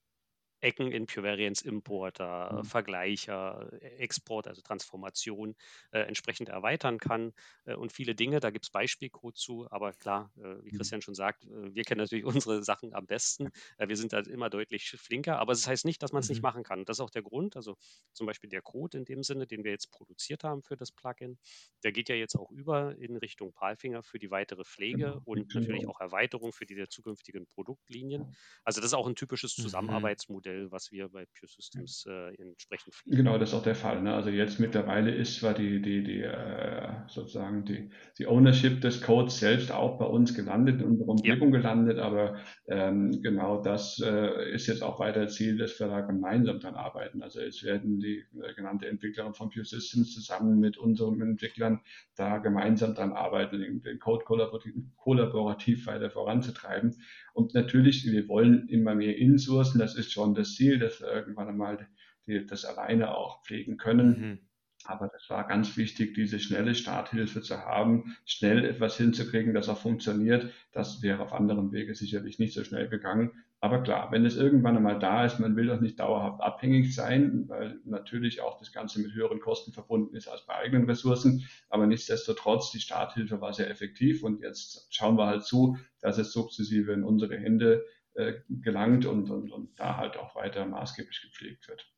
Ecken in Pure-Variants Importer, Mhm. Vergleicher, E Export, also Transformation, äh, entsprechend erweitern kann, äh, und viele Dinge. Da gibt's Beispielcode zu, aber klar, äh, wie Mhm. Christian schon sagt, äh, wir kennen natürlich unsere Sachen am besten. Äh, wir sind da immer deutlich flinker, aber das heißt nicht, dass man's nicht Mhm. machen kann. Das ist auch der Grund. Also, zum Beispiel der Code in dem Sinne, den wir jetzt produziert haben für das Plugin, der geht ja jetzt auch über in Richtung PALFINGER für die weitere Pflege Genau, und natürlich auch. Erweiterung für die zukünftigen Produktlinien. Also, das ist auch 'n typisches Mhm. Zusammenarbeitsmodell, was wir bei Pure Systems, äh, entsprechend pflegen. Genau, das ist auch der Fall, ne? Also, jetzt mittlerweile ist zwar die die die, äh, sozusagen die die Ownership des Codes selbst auch bei uns gelandet, in unserer Ja. Umgebung gelandet, aber, ähm, genau das, äh, ist jetzt auch weiter Ziel, dass wir da gemeinsam dran arbeiten. Also, es werden die, äh, genannte Entwicklerin von Pure Systems zusammen mit unseren Entwicklern da gemeinsam dran arbeiten, den den Code kollaborativ kollaborativ weiter voranzutreiben. Und natürlich, wir wollen immer mehr insourcen. Das ist schon das Ziel, dass wir irgendwann einmal die das alleine auch pflegen können. Mhm. Aber das war ganz wichtig, diese schnelle Starthilfe zu haben, schnell etwas hinzukriegen, das auch funktioniert. Das wäre auf anderem Wege sicherlich nicht so schnell gegangen. Aber klar, wenn es irgendwann einmal da ist, man will doch nicht dauerhaft abhängig sein, weil natürlich auch das Ganze mit höheren Kosten verbunden ist als bei eigenen Ressourcen. Aber nichtsdestotrotz, die Starthilfe war sehr effektiv und jetzt schauen wir halt zu, dass es sukzessive in unsere Hände äh, gelangt und, und, und da halt auch weiter maßgeblich gepflegt wird.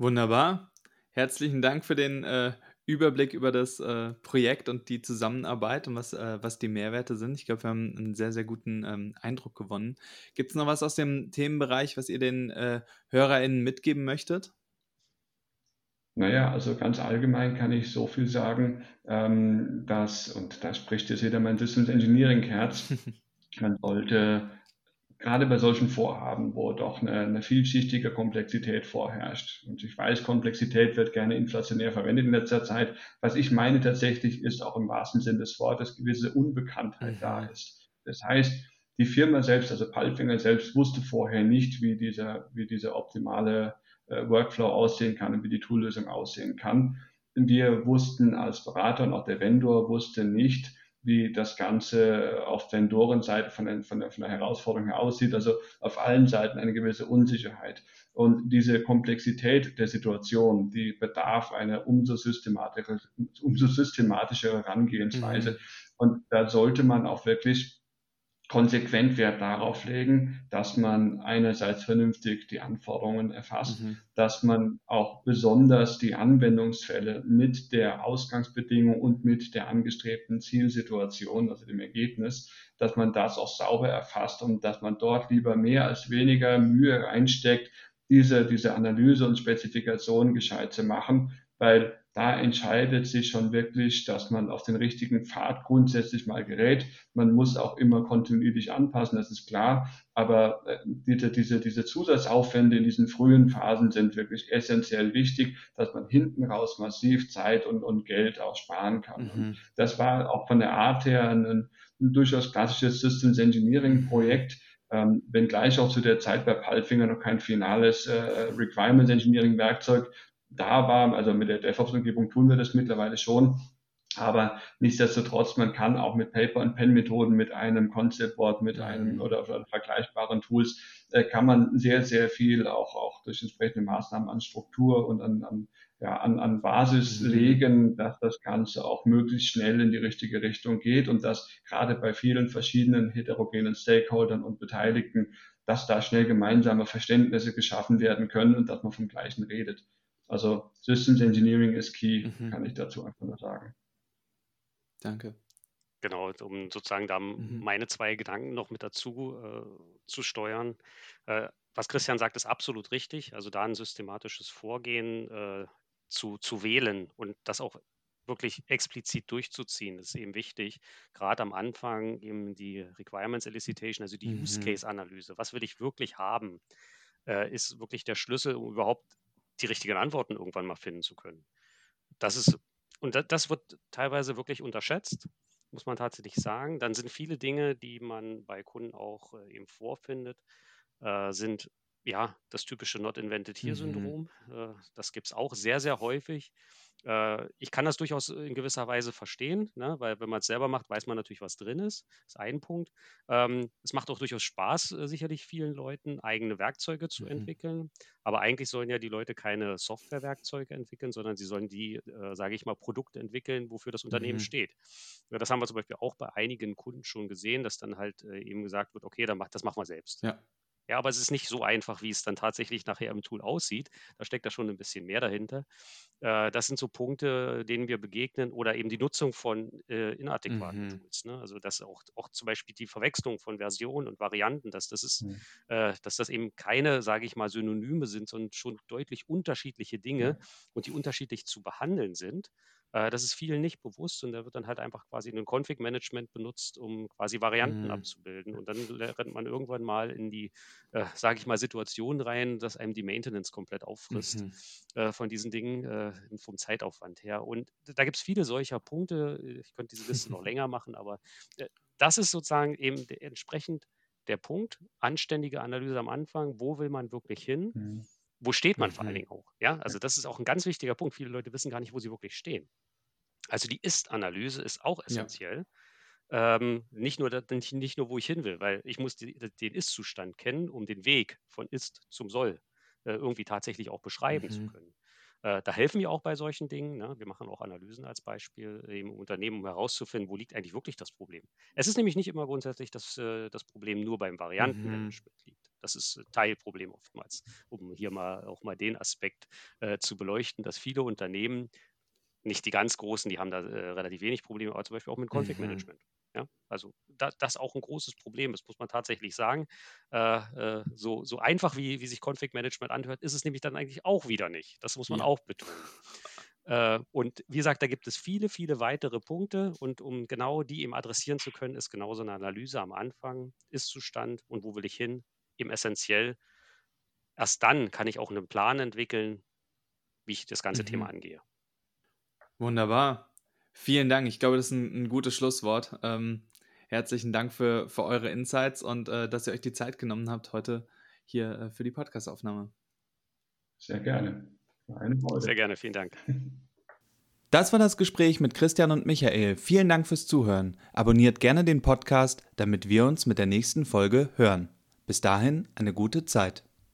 Wunderbar. Herzlichen Dank für den äh, Überblick über das äh, Projekt und die Zusammenarbeit und was, äh, was die Mehrwerte sind. Ich glaube, wir haben einen sehr, sehr guten ähm, Eindruck gewonnen. Gibt es noch was aus dem Themenbereich, was ihr den äh, HörerInnen mitgeben möchtet? Naja, also ganz allgemein kann ich so viel sagen, ähm, dass, und da spricht jetzt wieder mein Systems Engineering Herz, man sollte gerade bei solchen Vorhaben, wo doch eine, eine vielschichtige Komplexität vorherrscht. Und ich weiß, Komplexität wird gerne inflationär verwendet in letzter Zeit. Was ich meine tatsächlich ist auch im wahrsten Sinn des Wortes gewisse Unbekanntheit Mhm. da ist. Das heißt, die Firma selbst, also Palfinger selbst, wusste vorher nicht, wie dieser, wie dieser optimale äh, Workflow aussehen kann und wie die Toollösung aussehen kann. Wir wussten als Berater und auch der Vendor wusste nicht, wie das Ganze auf Vendorenseite von, der, von, der, von der Herausforderung her aussieht. Also auf allen Seiten eine gewisse Unsicherheit. Und diese Komplexität der Situation, die bedarf einer umso systematischere, umso systematischere Herangehensweise. Mhm. Und da sollte man auch wirklich konsequent Wert darauf legen, dass man einerseits vernünftig die Anforderungen erfasst, Mhm. dass man auch besonders die Anwendungsfälle mit der Ausgangsbedingung und mit der angestrebten Zielsituation, also dem Ergebnis, dass man das auch sauber erfasst und dass man dort lieber mehr als weniger Mühe reinsteckt, diese, diese Analyse und Spezifikation gescheit zu machen, weil da entscheidet sich schon wirklich, dass man auf den richtigen Pfad grundsätzlich mal gerät. Man muss auch immer kontinuierlich anpassen, das ist klar. Aber äh, diese, diese, diese Zusatzaufwände in diesen frühen Phasen sind wirklich essentiell wichtig, dass man hinten raus massiv Zeit und, und Geld auch sparen kann. Mhm. das war auch von der Art her ein, ein durchaus klassisches Systems Engineering Projekt. Ähm, wenngleich auch zu der Zeit bei Palfinger noch kein finales äh, Requirements Engineering Werkzeug da war. Also mit der DevOps-Umgebung tun wir das mittlerweile schon. Aber nichtsdestotrotz, man kann auch mit Paper- und Pen-Methoden, mit einem Concept-Board, mit einem oder, oder vergleichbaren Tools, äh, kann man sehr, sehr viel auch, auch durch entsprechende Maßnahmen an Struktur und an, an, ja, an, an Basis Mhm. legen, dass das Ganze auch möglichst schnell in die richtige Richtung geht und dass gerade bei vielen verschiedenen heterogenen Stakeholdern und Beteiligten, dass da schnell gemeinsame Verständnisse geschaffen werden können und dass man vom Gleichen redet. Also Systems Engineering ist key, Mhm. kann ich dazu einfach nur sagen. Danke. Genau, um sozusagen da Mhm. meine zwei Gedanken noch mit dazu äh, zu steuern. Äh, was Christian sagt, ist absolut richtig. Also da ein systematisches Vorgehen äh, zu, zu wählen und das auch wirklich explizit durchzuziehen, ist eben wichtig. Gerade am Anfang eben die Requirements Elicitation, also die Use Mhm. Case Analyse. Was will ich wirklich haben, äh, ist wirklich der Schlüssel, um überhaupt die richtigen Antworten irgendwann mal finden zu können. Das ist, und da, das wird teilweise wirklich unterschätzt. muss man tatsächlich sagen. Dann sind viele Dinge, die man bei Kunden auch äh, eben vorfindet, äh, sind ja das typische Not Invented Here-Syndrom. Mhm. Äh, das gibt es auch sehr, sehr häufig. Äh, ich kann das durchaus in gewisser Weise verstehen, ne? weil wenn man es selber macht, weiß man natürlich, was drin ist. Das ist ein Punkt. Ähm, es macht auch durchaus Spaß, äh, sicherlich vielen Leuten, eigene Werkzeuge zu mhm. entwickeln. Aber eigentlich sollen ja die Leute keine Softwarewerkzeuge entwickeln, sondern sie sollen die, sage ich mal, Produkte entwickeln, wofür das Unternehmen mhm. steht. Das haben wir zum Beispiel auch bei einigen Kunden schon gesehen, dass dann halt eben gesagt wird, okay, dann mach, das machen wir selbst. Ja. Ja, aber es ist nicht so einfach, wie es dann tatsächlich nachher im Tool aussieht. Da steckt da schon ein bisschen mehr dahinter. Äh, das sind so Punkte, denen wir begegnen oder eben die Nutzung von äh, inadäquaten mhm. Tools. Ne? Also dass auch, auch zum Beispiel die Verwechslung von Versionen und Varianten, dass das ist, mhm. äh, dass das eben keine, sage ich mal, Synonyme sind, sondern schon deutlich unterschiedliche Dinge mhm. und die unterschiedlich zu behandeln sind. Äh, das ist vielen nicht bewusst und da wird dann halt einfach quasi ein Config-Management benutzt, um quasi Varianten mhm. abzubilden. Und dann rennt man irgendwann mal in die, äh, sage ich mal, Situation rein, dass einem die Maintenance komplett auffrisst mhm. äh, von diesen Dingen äh, vom Zeitaufwand her. Und da gibt es viele solcher Punkte. Ich könnte diese Liste noch länger machen, aber äh, das ist sozusagen eben entsprechend der Punkt, anständige Analyse am Anfang, wo will man wirklich hin? Mhm wo steht man vor allen mhm. Dingen auch? Ja, also das ist auch ein ganz wichtiger Punkt. Viele Leute wissen gar nicht, wo sie wirklich stehen. Also die Ist-Analyse ist auch essentiell. Ja. Ähm, nicht, nur, nicht, nicht, nur, wo ich hin will, weil ich muss die, den Ist-Zustand kennen, um den Weg von Ist zum Soll äh, irgendwie tatsächlich auch beschreiben mhm. zu können. Äh, da helfen wir auch bei solchen Dingen. Ne? Wir machen auch Analysen als Beispiel im Unternehmen, um herauszufinden, wo liegt eigentlich wirklich das Problem. Es ist nämlich nicht immer grundsätzlich, dass äh, das Problem nur beim Variantenmanagement mhm. liegt. Das ist ein Teilproblem oftmals, um hier mal auch mal den Aspekt äh, zu beleuchten, dass viele Unternehmen, nicht die ganz großen, die haben da äh, relativ wenig Probleme, aber zum Beispiel auch mit Config-Management. Mhm. Ja, also da, das auch ein großes Problem ist, muss man tatsächlich sagen. Äh, äh, so, so einfach wie, wie sich Config-Management anhört, ist es nämlich dann eigentlich auch wieder nicht. Das muss man ja. auch betonen. Äh, und wie gesagt, da gibt es viele, viele weitere Punkte und um genau die eben adressieren zu können, ist genauso eine Analyse am Anfang, Ist-Zustand und wo will ich hin, eben essentiell. Erst dann kann ich auch einen Plan entwickeln, wie ich das ganze mhm. Thema angehe. Wunderbar. Vielen Dank. Ich glaube, das ist ein, ein gutes Schlusswort. Ähm, herzlichen Dank für, für eure Insights und äh, dass ihr euch die Zeit genommen habt heute hier äh, für die Podcastaufnahme. Sehr gerne. Sehr gerne, vielen Dank. Das war das Gespräch mit Christian und Michael. Vielen Dank fürs Zuhören. Abonniert gerne den Podcast, damit wir uns mit der nächsten Folge hören. Bis dahin eine gute Zeit.